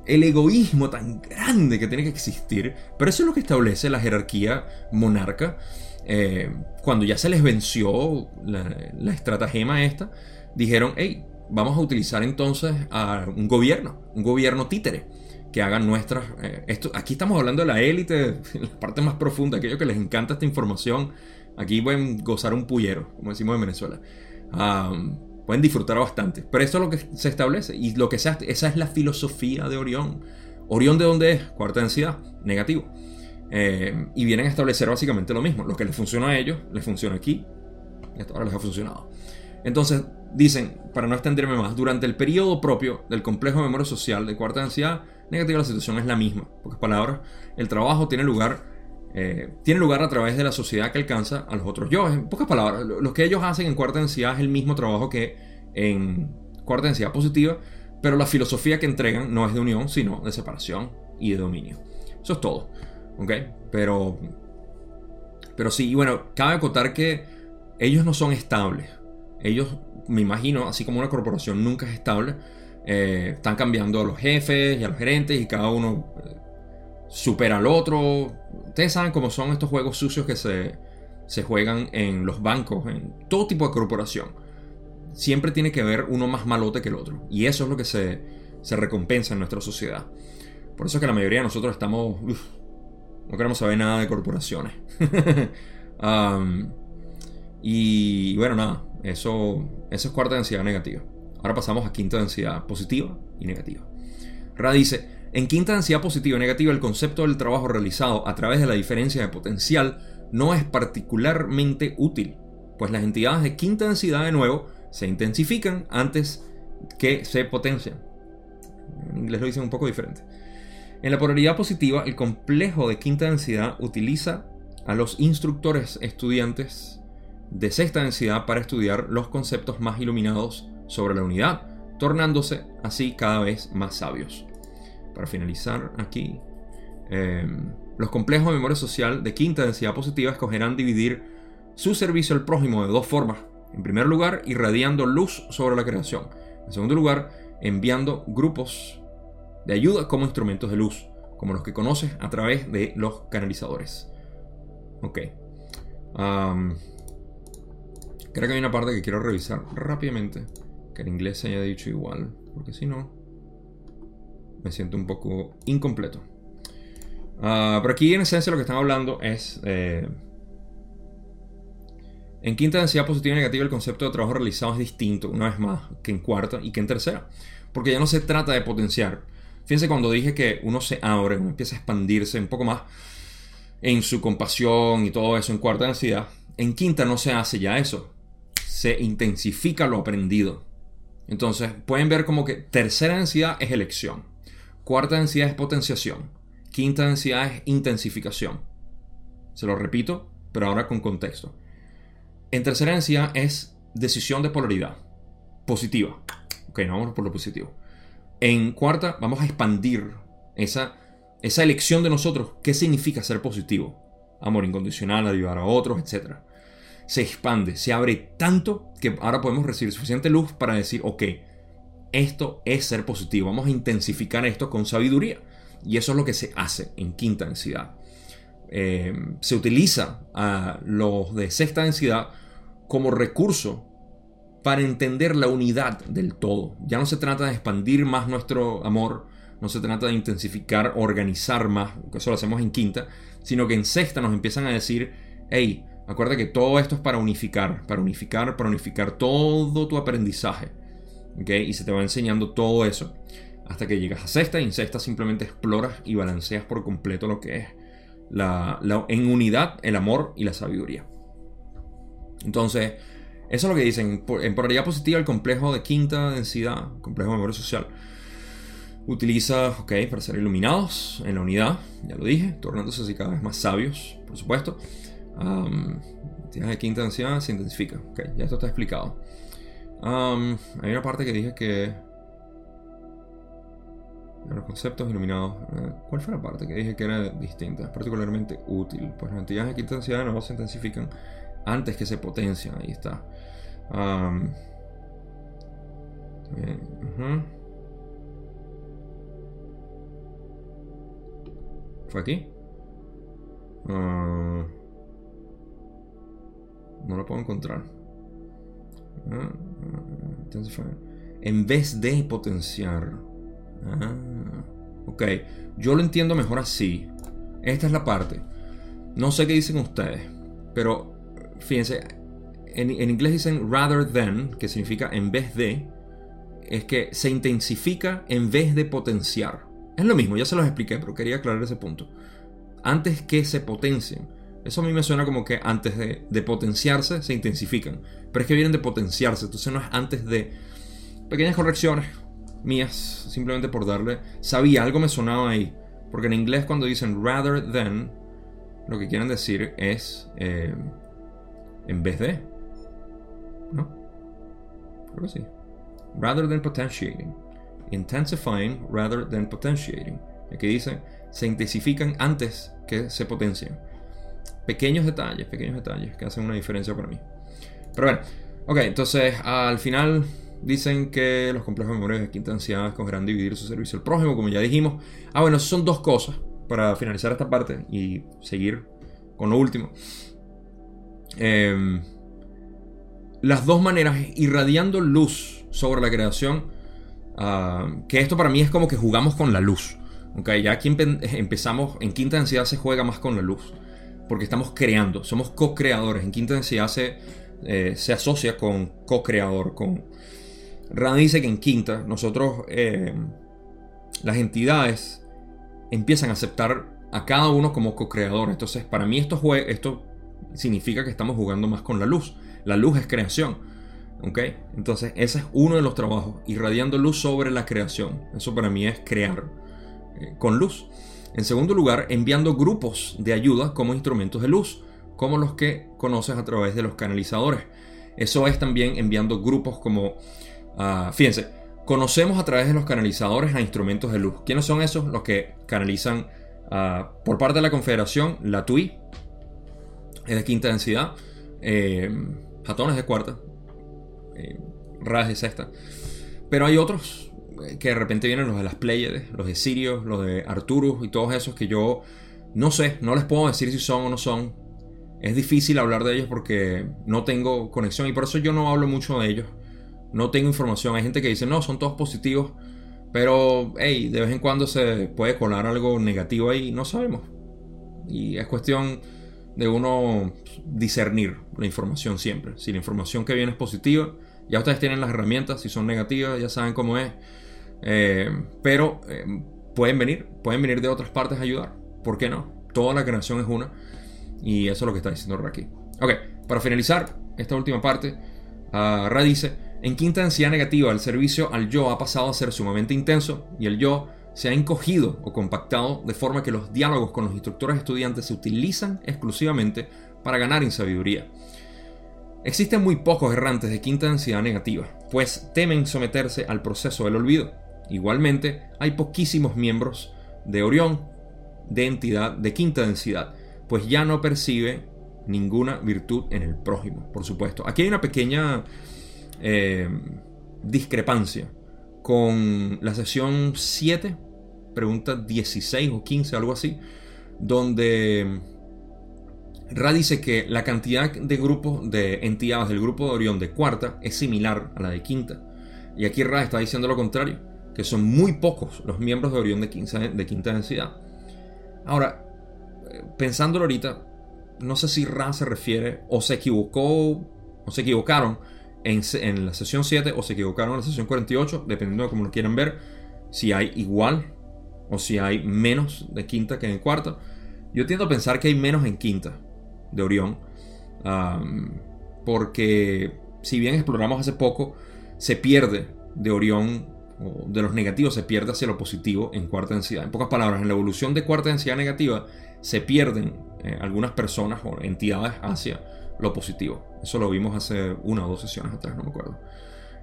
[SPEAKER 1] el egoísmo tan grande que tiene que existir. Pero eso es lo que establece la jerarquía monarca. Eh, cuando ya se les venció la, estratagema esta, dijeron, hey, vamos a utilizar entonces a un gobierno, un gobierno títere que hagan nuestras... Eh, esto, aquí estamos hablando de la élite, la parte más profunda, aquellos que les encanta esta información. Aquí pueden gozar un pullero, como decimos en Venezuela. Pueden disfrutar bastante. Pero esto es lo que se establece y lo que se hace, esa es la filosofía de Orión. Orión de dónde es? Cuarta densidad, negativo. Eh, y vienen a establecer básicamente lo mismo. Lo que les funciona a ellos, les funciona aquí. Y hasta ahora les ha funcionado. Entonces, dicen, para no extenderme más, durante el periodo propio del complejo de memoria social de cuarta densidad, negativa la situación es la misma. En pocas palabras, el trabajo tiene lugar, eh, tiene lugar a través de la sociedad que alcanza a los otros yo. En pocas palabras, lo que ellos hacen en cuarta densidad es el mismo trabajo que en cuarta densidad positiva, pero la filosofía que entregan no es de unión, sino de separación y de dominio. Eso es todo. ¿Ok? Pero, pero sí, y bueno, cabe acotar que ellos no son estables. Ellos, me imagino, así como una corporación nunca es estable, eh, están cambiando a los jefes y a los gerentes y cada uno eh, supera al otro. Ustedes saben cómo son estos juegos sucios que se, se juegan en los bancos, en todo tipo de corporación. Siempre tiene que haber uno más malote que el otro. Y eso es lo que se, se recompensa en nuestra sociedad. Por eso es que la mayoría de nosotros estamos... no queremos saber nada de corporaciones. y bueno, nada. Eso, eso es cuarta densidad negativa. Ahora pasamos a quinta densidad positiva y negativa. Ra dice, en quinta densidad positiva y negativa el concepto del trabajo realizado a través de la diferencia de potencial no es particularmente útil, pues las entidades de quinta densidad de nuevo se intensifican antes que se potencian. En inglés lo dicen un poco diferente. En la polaridad positiva, el complejo de quinta densidad utiliza a los instructores estudiantes de sexta densidad para estudiar los conceptos más iluminados sobre la unidad, tornándose así cada vez más sabios. Para finalizar aquí, em, los complejos de memoria social de quinta densidad positiva escogerán dividir su servicio al prójimo de dos formas. En primer lugar, irradiando luz sobre la creación. En segundo lugar, enviando grupos de ayuda como instrumentos de luz, como los que conoces a través de los canalizadores. Ok. creo que hay una parte que quiero revisar rápidamente, que en inglés se haya dicho igual, porque si no, me siento un poco incompleto. Ah, pero aquí en esencia lo que están hablando es... Eh, en quinta densidad positiva y negativa el concepto de trabajo realizado es distinto, una vez más, que en cuarta y que en tercera. Porque ya no se trata de potenciar. Fíjense cuando dije que uno se abre, uno empieza a expandirse un poco más en su compasión y todo eso en cuarta densidad. En quinta no se hace ya eso. Se intensifica lo aprendido. Entonces pueden ver como que tercera densidad es elección. Cuarta densidad es potenciación. Quinta densidad es intensificación. Se lo repito, pero ahora con contexto. En tercera densidad es decisión de polaridad. Positiva. Ok, no vamos por lo positivo. En cuarta, vamos a expandir esa, esa elección de nosotros. ¿Qué significa ser positivo? Amor incondicional, ayudar a otros, etc. Se expande, se abre tanto que ahora podemos recibir suficiente luz para decir, ok, esto es ser positivo. Vamos a intensificar esto con sabiduría. Y eso es lo que se hace en quinta densidad. Eh, se utiliza a los de sexta densidad como recurso para entender la unidad del todo. Ya no se trata de expandir más nuestro amor, no se trata de intensificar, organizar más, eso lo hacemos en quinta, sino que en sexta nos empiezan a decir, hey, acuerda que todo esto es para unificar, para unificar, para unificar todo tu aprendizaje. Y se te va enseñando todo eso hasta que llegas a sexta y en sexta simplemente exploras y balanceas por completo lo que es la, en unidad el amor y la sabiduría. Entonces, eso es lo que dicen. En polaridad positiva, el complejo de quinta densidad, complejo de memoria social, utiliza, ok, para ser iluminados en la unidad, ya lo dije, tornándose así cada vez más sabios, por supuesto. Um, de quinta densidad se intensifica, ok, ya esto está explicado. Hay una parte que dije que los conceptos iluminados. Eh, ¿Cuál fue la parte que dije que era distinta? Es particularmente útil. Pues las entidades de quinta densidad no se intensifican antes que se potencian. Ahí está. ¿Fue aquí? Ah, no lo puedo encontrar. Ah, en vez de potenciar. ok, yo lo entiendo mejor así. Esta es la parte. No sé qué dicen ustedes, pero fíjense, en, inglés dicen rather than, que significa en vez de, es que se intensifica en vez de potenciar. Es lo mismo, ya se los expliqué, pero quería aclarar ese punto. Antes que se potencien. Eso a mí me suena como que antes de, potenciarse se intensifican. Pero es que vienen de potenciarse, entonces no es antes de... Pequeñas correcciones mías, simplemente por darle... Sabía, algo me sonaba ahí. Porque en inglés cuando dicen rather than, lo que quieren decir es... Eh, en vez de. ¿No? Creo que sí. Rather than potentiating. Intensifying rather than potentiating. Aquí dice, se intensifican antes que se potencien. Pequeños detalles, pequeños detalles que hacen una diferencia para mí. Pero bueno, ok, entonces al final dicen que los complejos de memoria de quinta ansiedad escogerán dividir su servicio al prójimo, como ya dijimos. Ah, bueno, son dos cosas para finalizar esta parte y seguir con lo último. Em, las dos maneras, irradiando luz sobre la creación, ah, que esto para mí es como que jugamos con la luz. Okay, ya aquí empezamos, en quinta densidad se juega más con la luz, porque estamos creando, somos co-creadores. En quinta densidad se, eh, se asocia con co-creador. Con... Rand dice que en quinta nosotros, em, las entidades empiezan a aceptar a cada uno como co-creador. Entonces, para mí esto, esto significa que estamos jugando más con la luz. La luz es creación. ¿Ok? Entonces, ese es uno de los trabajos, irradiando luz sobre la creación. Eso para mí es crear eh, con luz. En segundo lugar, enviando grupos de ayuda como instrumentos de luz, como los que conoces a través de los canalizadores. Eso es también enviando grupos como, ah, fíjense, conocemos a través de los canalizadores a instrumentos de luz. ¿Quiénes son esos? Los que canalizan ah, por parte de la Confederación, la TUI, es de quinta densidad, eh, Jatones de cuarta, eh, de sexta. Pero hay otros que de repente vienen los de las Pleiades, los de Sirius, los de Arturus y todos esos que yo no sé, no les puedo decir si son o no son. Es difícil hablar de ellos porque no tengo conexión y por eso yo no hablo mucho de ellos. No tengo información. Hay gente que dice, no, son todos positivos. Pero, hey, de vez en cuando se puede colar algo negativo ahí. No sabemos. Y es cuestión de uno discernir la información siempre. Si la información que viene es positiva, ya ustedes tienen las herramientas. Si son negativas, ya saben cómo es. Eh, pero eh, pueden venir, pueden venir de otras partes a ayudar. ¿Por qué no? Toda la creación es una. Y eso es lo que está diciendo aquí. Ok, para finalizar esta última parte, uh, Ra dice, en quinta densidad negativa el servicio al yo ha pasado a ser sumamente intenso y el yo se ha encogido o compactado de forma que los diálogos con los instructores estudiantes se utilizan exclusivamente para ganar en sabiduría. Existen muy pocos errantes de quinta densidad negativa, pues temen someterse al proceso del olvido. Igualmente, hay poquísimos miembros de Orión de entidad de quinta densidad, pues ya no percibe ninguna virtud en el prójimo, por supuesto. Aquí hay una pequeña eh, discrepancia con la sesión 7, pregunta 16 o 15, algo así, donde Ra dice que la cantidad de grupos de entidades del grupo de Orión de cuarta es similar a la de quinta. Y aquí Ra está diciendo lo contrario, que son muy pocos los miembros de Orión de, de quinta densidad. Ahora, pensándolo ahorita, no sé si Ra se refiere o se equivocó o se equivocaron en, la sesión 7 o se equivocaron en la sesión 48, dependiendo de cómo lo quieran ver, si hay igual o si hay menos de quinta que en cuarta. Yo tiendo a pensar que hay menos en quinta de Orión, porque si bien exploramos hace poco, se pierde de Orión o de los negativos se pierde hacia lo positivo en cuarta densidad. En pocas palabras, en la evolución de cuarta densidad negativa se pierden eh, algunas personas o entidades hacia lo positivo. Eso lo vimos hace una o dos sesiones atrás, no me acuerdo.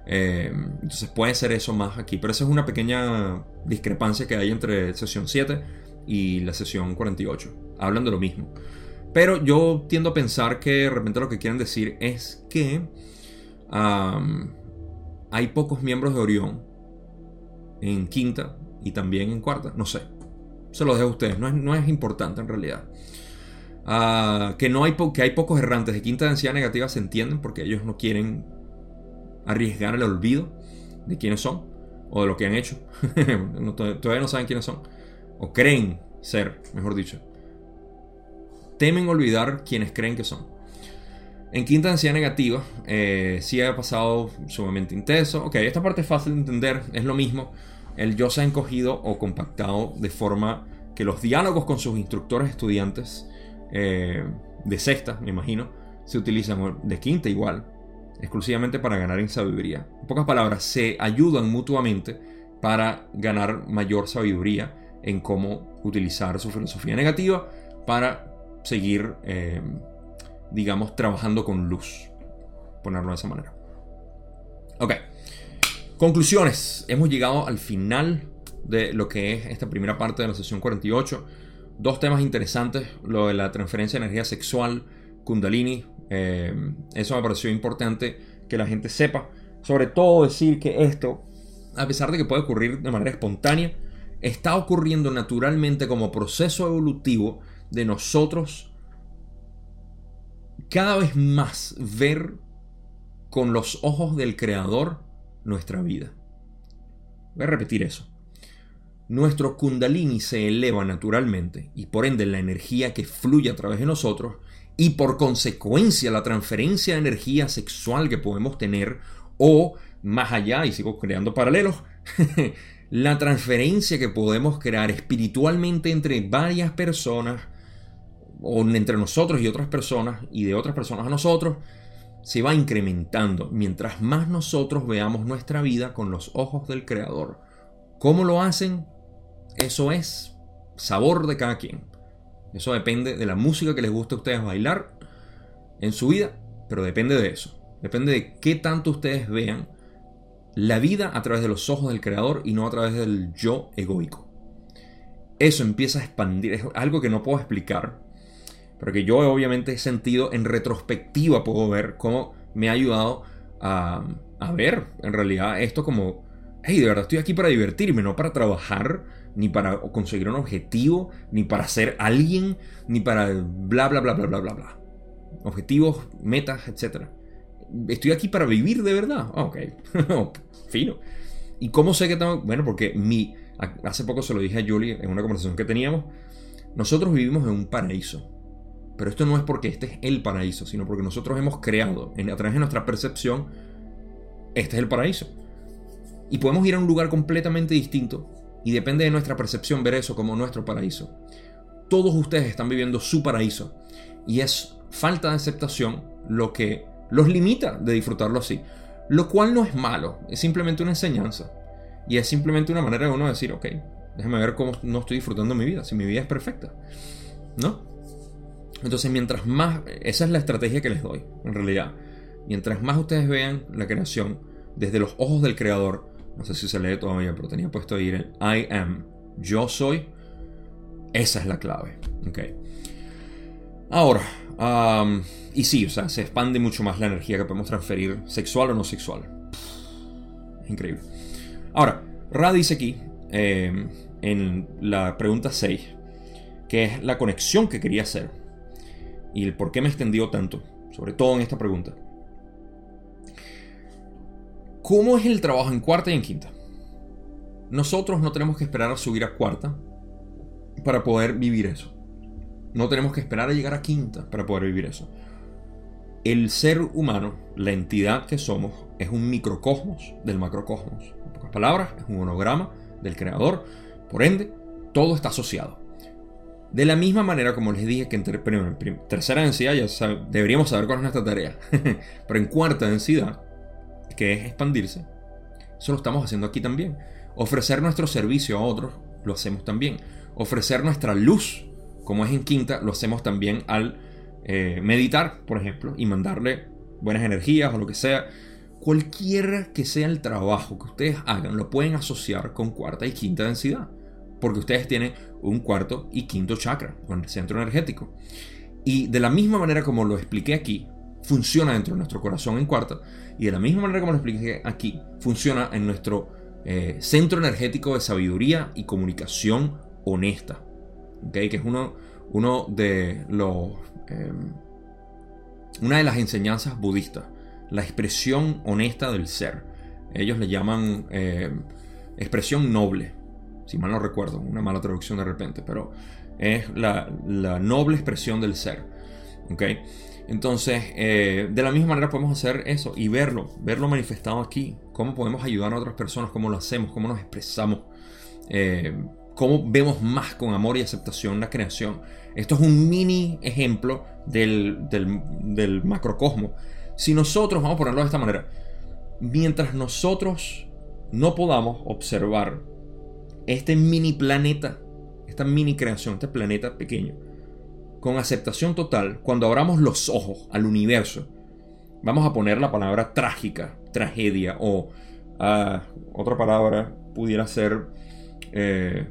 [SPEAKER 1] Eh, entonces puede ser eso más aquí, pero esa es una pequeña discrepancia que hay entre sesión 7 y la sesión 48. Hablan de lo mismo. Pero yo tiendo a pensar que de repente lo que quieren decir es que hay pocos miembros de Orión en quinta y también en cuarta. No sé. Se lo dejo a ustedes. No es, no es importante en realidad. Ah, que, no hay que hay pocos errantes de quinta densidad negativa se entienden porque ellos no quieren arriesgar el olvido de quiénes son o de lo que han hecho. todavía no saben quiénes son. O creen ser, mejor dicho. Temen olvidar quienes creen que son. En quinta densidad negativa, eh, sí ha pasado sumamente intenso. Ok, esta parte es fácil de entender, es lo mismo. El yo se ha encogido o compactado de forma que los diálogos con sus instructores estudiantes eh, de sexta, me imagino, se utilizan de quinta igual, exclusivamente para ganar en sabiduría. En pocas palabras, se ayudan mutuamente para ganar mayor sabiduría en cómo utilizar su filosofía negativa para seguir, eh, digamos, trabajando con luz, ponerlo de esa manera. Ok, conclusiones. Hemos llegado al final de lo que es esta primera parte de la sesión 48 dos temas interesantes, lo de la transferencia de energía sexual, kundalini, eh, eso me pareció importante que la gente sepa, sobre todo decir que esto, a pesar de que puede ocurrir de manera espontánea, está ocurriendo naturalmente como proceso evolutivo de nosotros cada vez más ver con los ojos del creador nuestra vida. Voy a repetir eso nuestro kundalini se eleva naturalmente y por ende la energía que fluye a través de nosotros y por consecuencia la transferencia de energía sexual que podemos tener o más allá, y sigo creando paralelos, la transferencia que podemos crear espiritualmente entre varias personas, o entre nosotros y otras personas y de otras personas a nosotros se va incrementando mientras más nosotros veamos nuestra vida con los ojos del Creador. ¿Cómo lo hacen? Eso es sabor de cada quien. Eso depende de la música que les guste a ustedes bailar en su vida, pero depende de eso. Depende de qué tanto ustedes vean la vida a través de los ojos del creador y no a través del yo egoico. Eso empieza a expandir, es algo que no puedo explicar, pero que yo obviamente he sentido en retrospectiva, puedo ver cómo me ha ayudado a, a ver en realidad esto como, hey, de verdad estoy aquí para divertirme, no para trabajar, ni para conseguir un objetivo, ni para ser alguien, ni para bla, bla, bla, bla, bla, bla, bla. Objetivos, metas, etc. Estoy aquí para vivir de verdad. Ah, ok, fino. ¿Y cómo sé que tengo? Bueno, porque mi... Hace poco se lo dije a Julie en una conversación que teníamos. Nosotros vivimos en un paraíso. Pero esto no es porque este es el paraíso, sino porque nosotros hemos creado, a través de nuestra percepción, este es el paraíso. Y podemos ir a un lugar completamente distinto y depende de nuestra percepción ver eso como nuestro paraíso. Todos ustedes están viviendo su paraíso y es falta de aceptación lo que los limita de disfrutarlo así. Lo cual no es malo, es simplemente una enseñanza. Y es simplemente una manera de uno decir, ok, déjame ver cómo no estoy disfrutando mi vida, si mi vida es perfecta. ¿No? Entonces, mientras más, esa es la estrategia que les doy, en realidad. Mientras más ustedes vean la creación desde los ojos del creador, no sé si se lee todavía, pero tenía puesto ahí el I am, yo soy. Esa es la clave. Ok. Ahora, y sí, o sea, se expande mucho más la energía que podemos transferir, sexual o no sexual. increíble. Ahora, Ra dice aquí, em, en la pregunta 6, que es la conexión que quería hacer y el por qué me extendió tanto, sobre todo en esta pregunta. ¿Cómo es el trabajo en cuarta y en quinta? Nosotros no tenemos que esperar a subir a cuarta para poder vivir eso. No tenemos que esperar a llegar a quinta para poder vivir eso. El ser humano, la entidad que somos, es un microcosmos del macrocosmos. En pocas palabras, es un holograma del creador. Por ende, todo está asociado. De la misma manera, como les dije que en, tercera densidad ya deberíamos saber cuál es nuestra tarea. Pero en cuarta densidad que es expandirse, eso lo estamos haciendo aquí también. Ofrecer nuestro servicio a otros, lo hacemos también. Ofrecer nuestra luz, como es en quinta, lo hacemos también al eh, meditar, por ejemplo, y mandarle buenas energías o lo que sea. Cualquiera que sea el trabajo que ustedes hagan, lo pueden asociar con cuarta y quinta densidad. Porque ustedes tienen un cuarto y quinto chakra, o el centro energético. Y de la misma manera como lo expliqué aquí, funciona dentro de nuestro corazón en cuarta. Y de la misma manera como lo expliqué aquí, funciona en nuestro eh, centro energético de sabiduría y comunicación honesta. ¿okay? Que es uno, de los. Em, una de las enseñanzas budistas. La expresión honesta del ser. Ellos le llaman em, expresión noble. Si mal no recuerdo, una mala traducción de repente, pero es la, noble expresión del ser. ¿okay? Entonces, eh, de la misma manera podemos hacer eso y verlo, verlo manifestado aquí. Cómo podemos ayudar a otras personas, cómo lo hacemos, cómo nos expresamos, eh, cómo vemos más con amor y aceptación la creación. Esto es un mini ejemplo del, del macrocosmo. Si nosotros, vamos a ponerlo de esta manera, mientras nosotros no podamos observar este mini planeta, esta mini creación, este planeta pequeño, con aceptación total, cuando abramos los ojos al universo, vamos a poner la palabra trágica, tragedia, o ah, otra palabra pudiera ser eh,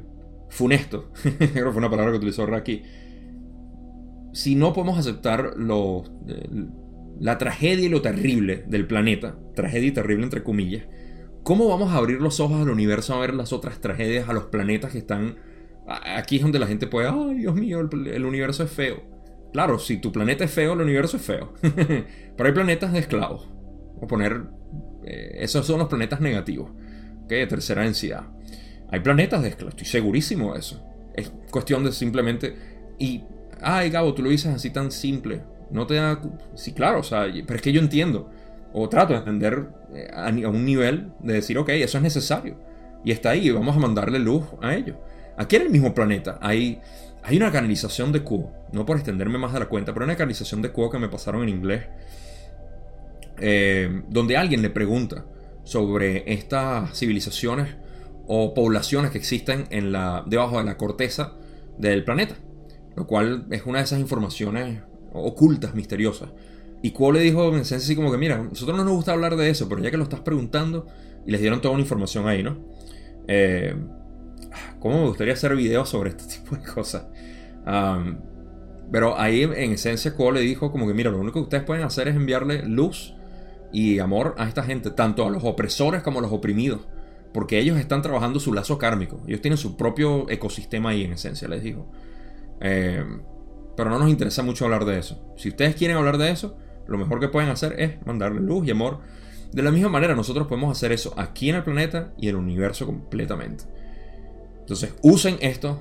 [SPEAKER 1] funesto, creo que fue una palabra que utilizó Raki. Si no podemos aceptar lo, la tragedia y lo terrible del planeta, tragedia y terrible entre comillas, ¿cómo vamos a abrir los ojos al universo a ver las otras tragedias, a los planetas que están Aquí es donde la gente puede, ay Dios mío, el, universo es feo. Claro, si tu planeta es feo, el universo es feo. Pero hay planetas de esclavos. A poner, eh, esos son los planetas negativos, de tercera densidad. Hay planetas de esclavos, estoy segurísimo de eso. Es cuestión de simplemente, y, ay Gabo, tú lo dices así tan simple. No te da, sí, claro, o sea, pero es que yo entiendo. O trato de entender eh, a, un nivel de decir, ok, eso es necesario. Y está ahí, vamos a mandarle luz a ellos. Aquí en el mismo planeta hay, hay una canalización de Kuo, no por extenderme más de la cuenta, pero una canalización de Kuo que me pasaron en inglés, eh, donde alguien le pregunta sobre estas civilizaciones o poblaciones que existen en la, debajo de la corteza del planeta, lo cual es una de esas informaciones ocultas, misteriosas. Y Kuo le dijo en esencia así como que, mira, nosotros no nos gusta hablar de eso, pero ya que lo estás preguntando, y les dieron toda una información ahí, ¿no? Eh, ¿Cómo me gustaría hacer videos sobre este tipo de cosas? pero ahí en esencia Kuo le dijo como que, mira, lo único que ustedes pueden hacer es enviarle luz y amor a esta gente, tanto a los opresores como a los oprimidos. Porque ellos están trabajando su lazo kármico. Ellos tienen su propio ecosistema ahí, en esencia, les digo. Eh, pero no nos interesa mucho hablar de eso. Si ustedes quieren hablar de eso, lo mejor que pueden hacer es mandarle luz y amor. De la misma manera, nosotros podemos hacer eso aquí en el planeta y el universo completamente. Entonces, usen esto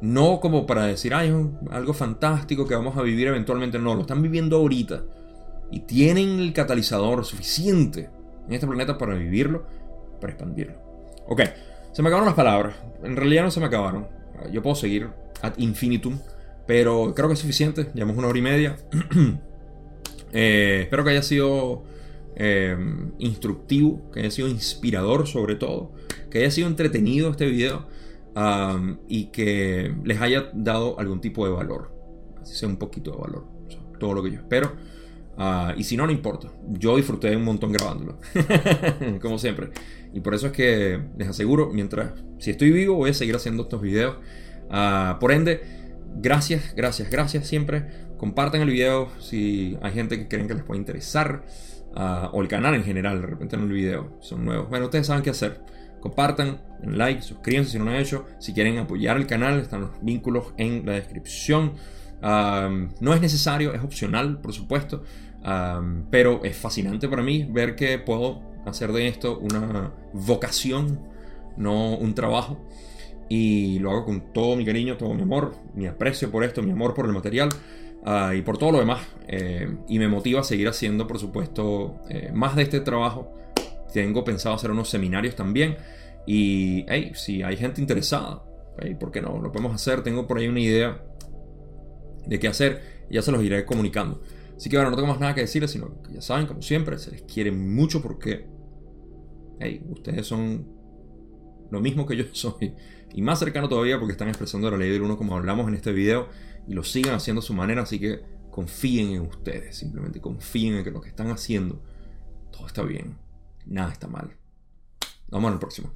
[SPEAKER 1] no como para decir, ay, es algo fantástico que vamos a vivir eventualmente. No, lo están viviendo ahorita. Y tienen el catalizador suficiente en este planeta para vivirlo, para expandirlo. Ok, se me acabaron las palabras. En realidad no se me acabaron. Yo puedo seguir ad infinitum, pero creo que es suficiente. Llevamos una hora y media. Eh, espero que haya sido eh, instructivo, que haya sido inspirador sobre todo, que haya sido entretenido este video y que les haya dado algún tipo de valor, así sea un poquito de valor, todo lo que yo espero. Ah, y si no, no importa. Yo disfruté un montón grabándolo. Como siempre. Y por eso es que les aseguro, mientras, si estoy vivo, voy a seguir haciendo estos videos. Ah, por ende, gracias, gracias, gracias siempre. Compartan el video si hay gente que creen que les puede interesar. Ah, o el canal en general, de repente en el video. Son nuevos. Bueno, ustedes saben qué hacer compartan, den like, suscríbanse si no lo han hecho. Si quieren apoyar el canal, están los vínculos en la descripción. no es necesario, es opcional, por supuesto. pero es fascinante para mí ver que puedo hacer de esto una vocación, no un trabajo. Y lo hago con todo mi cariño, todo mi amor, mi aprecio por esto, mi amor por el material. Ah, y por todo lo demás. Eh, y me motiva a seguir haciendo, por supuesto, eh, más de este trabajo tengo pensado hacer unos seminarios también. Y, hey, si hay gente interesada, ¿por qué no? Lo podemos hacer. Tengo por ahí una idea de qué hacer. Ya se los iré comunicando. Así que bueno, no tengo más nada que decirles, sino que ya saben, como siempre, se les quiere mucho porque, hey, ustedes son lo mismo que yo soy. Y más cercano todavía porque están expresando la ley del uno como hablamos en este video. Y lo sigan haciendo a su manera. Así que confíen en ustedes. Simplemente confíen en que lo que están haciendo, todo está bien nada está mal. Nos vemos en el próximo.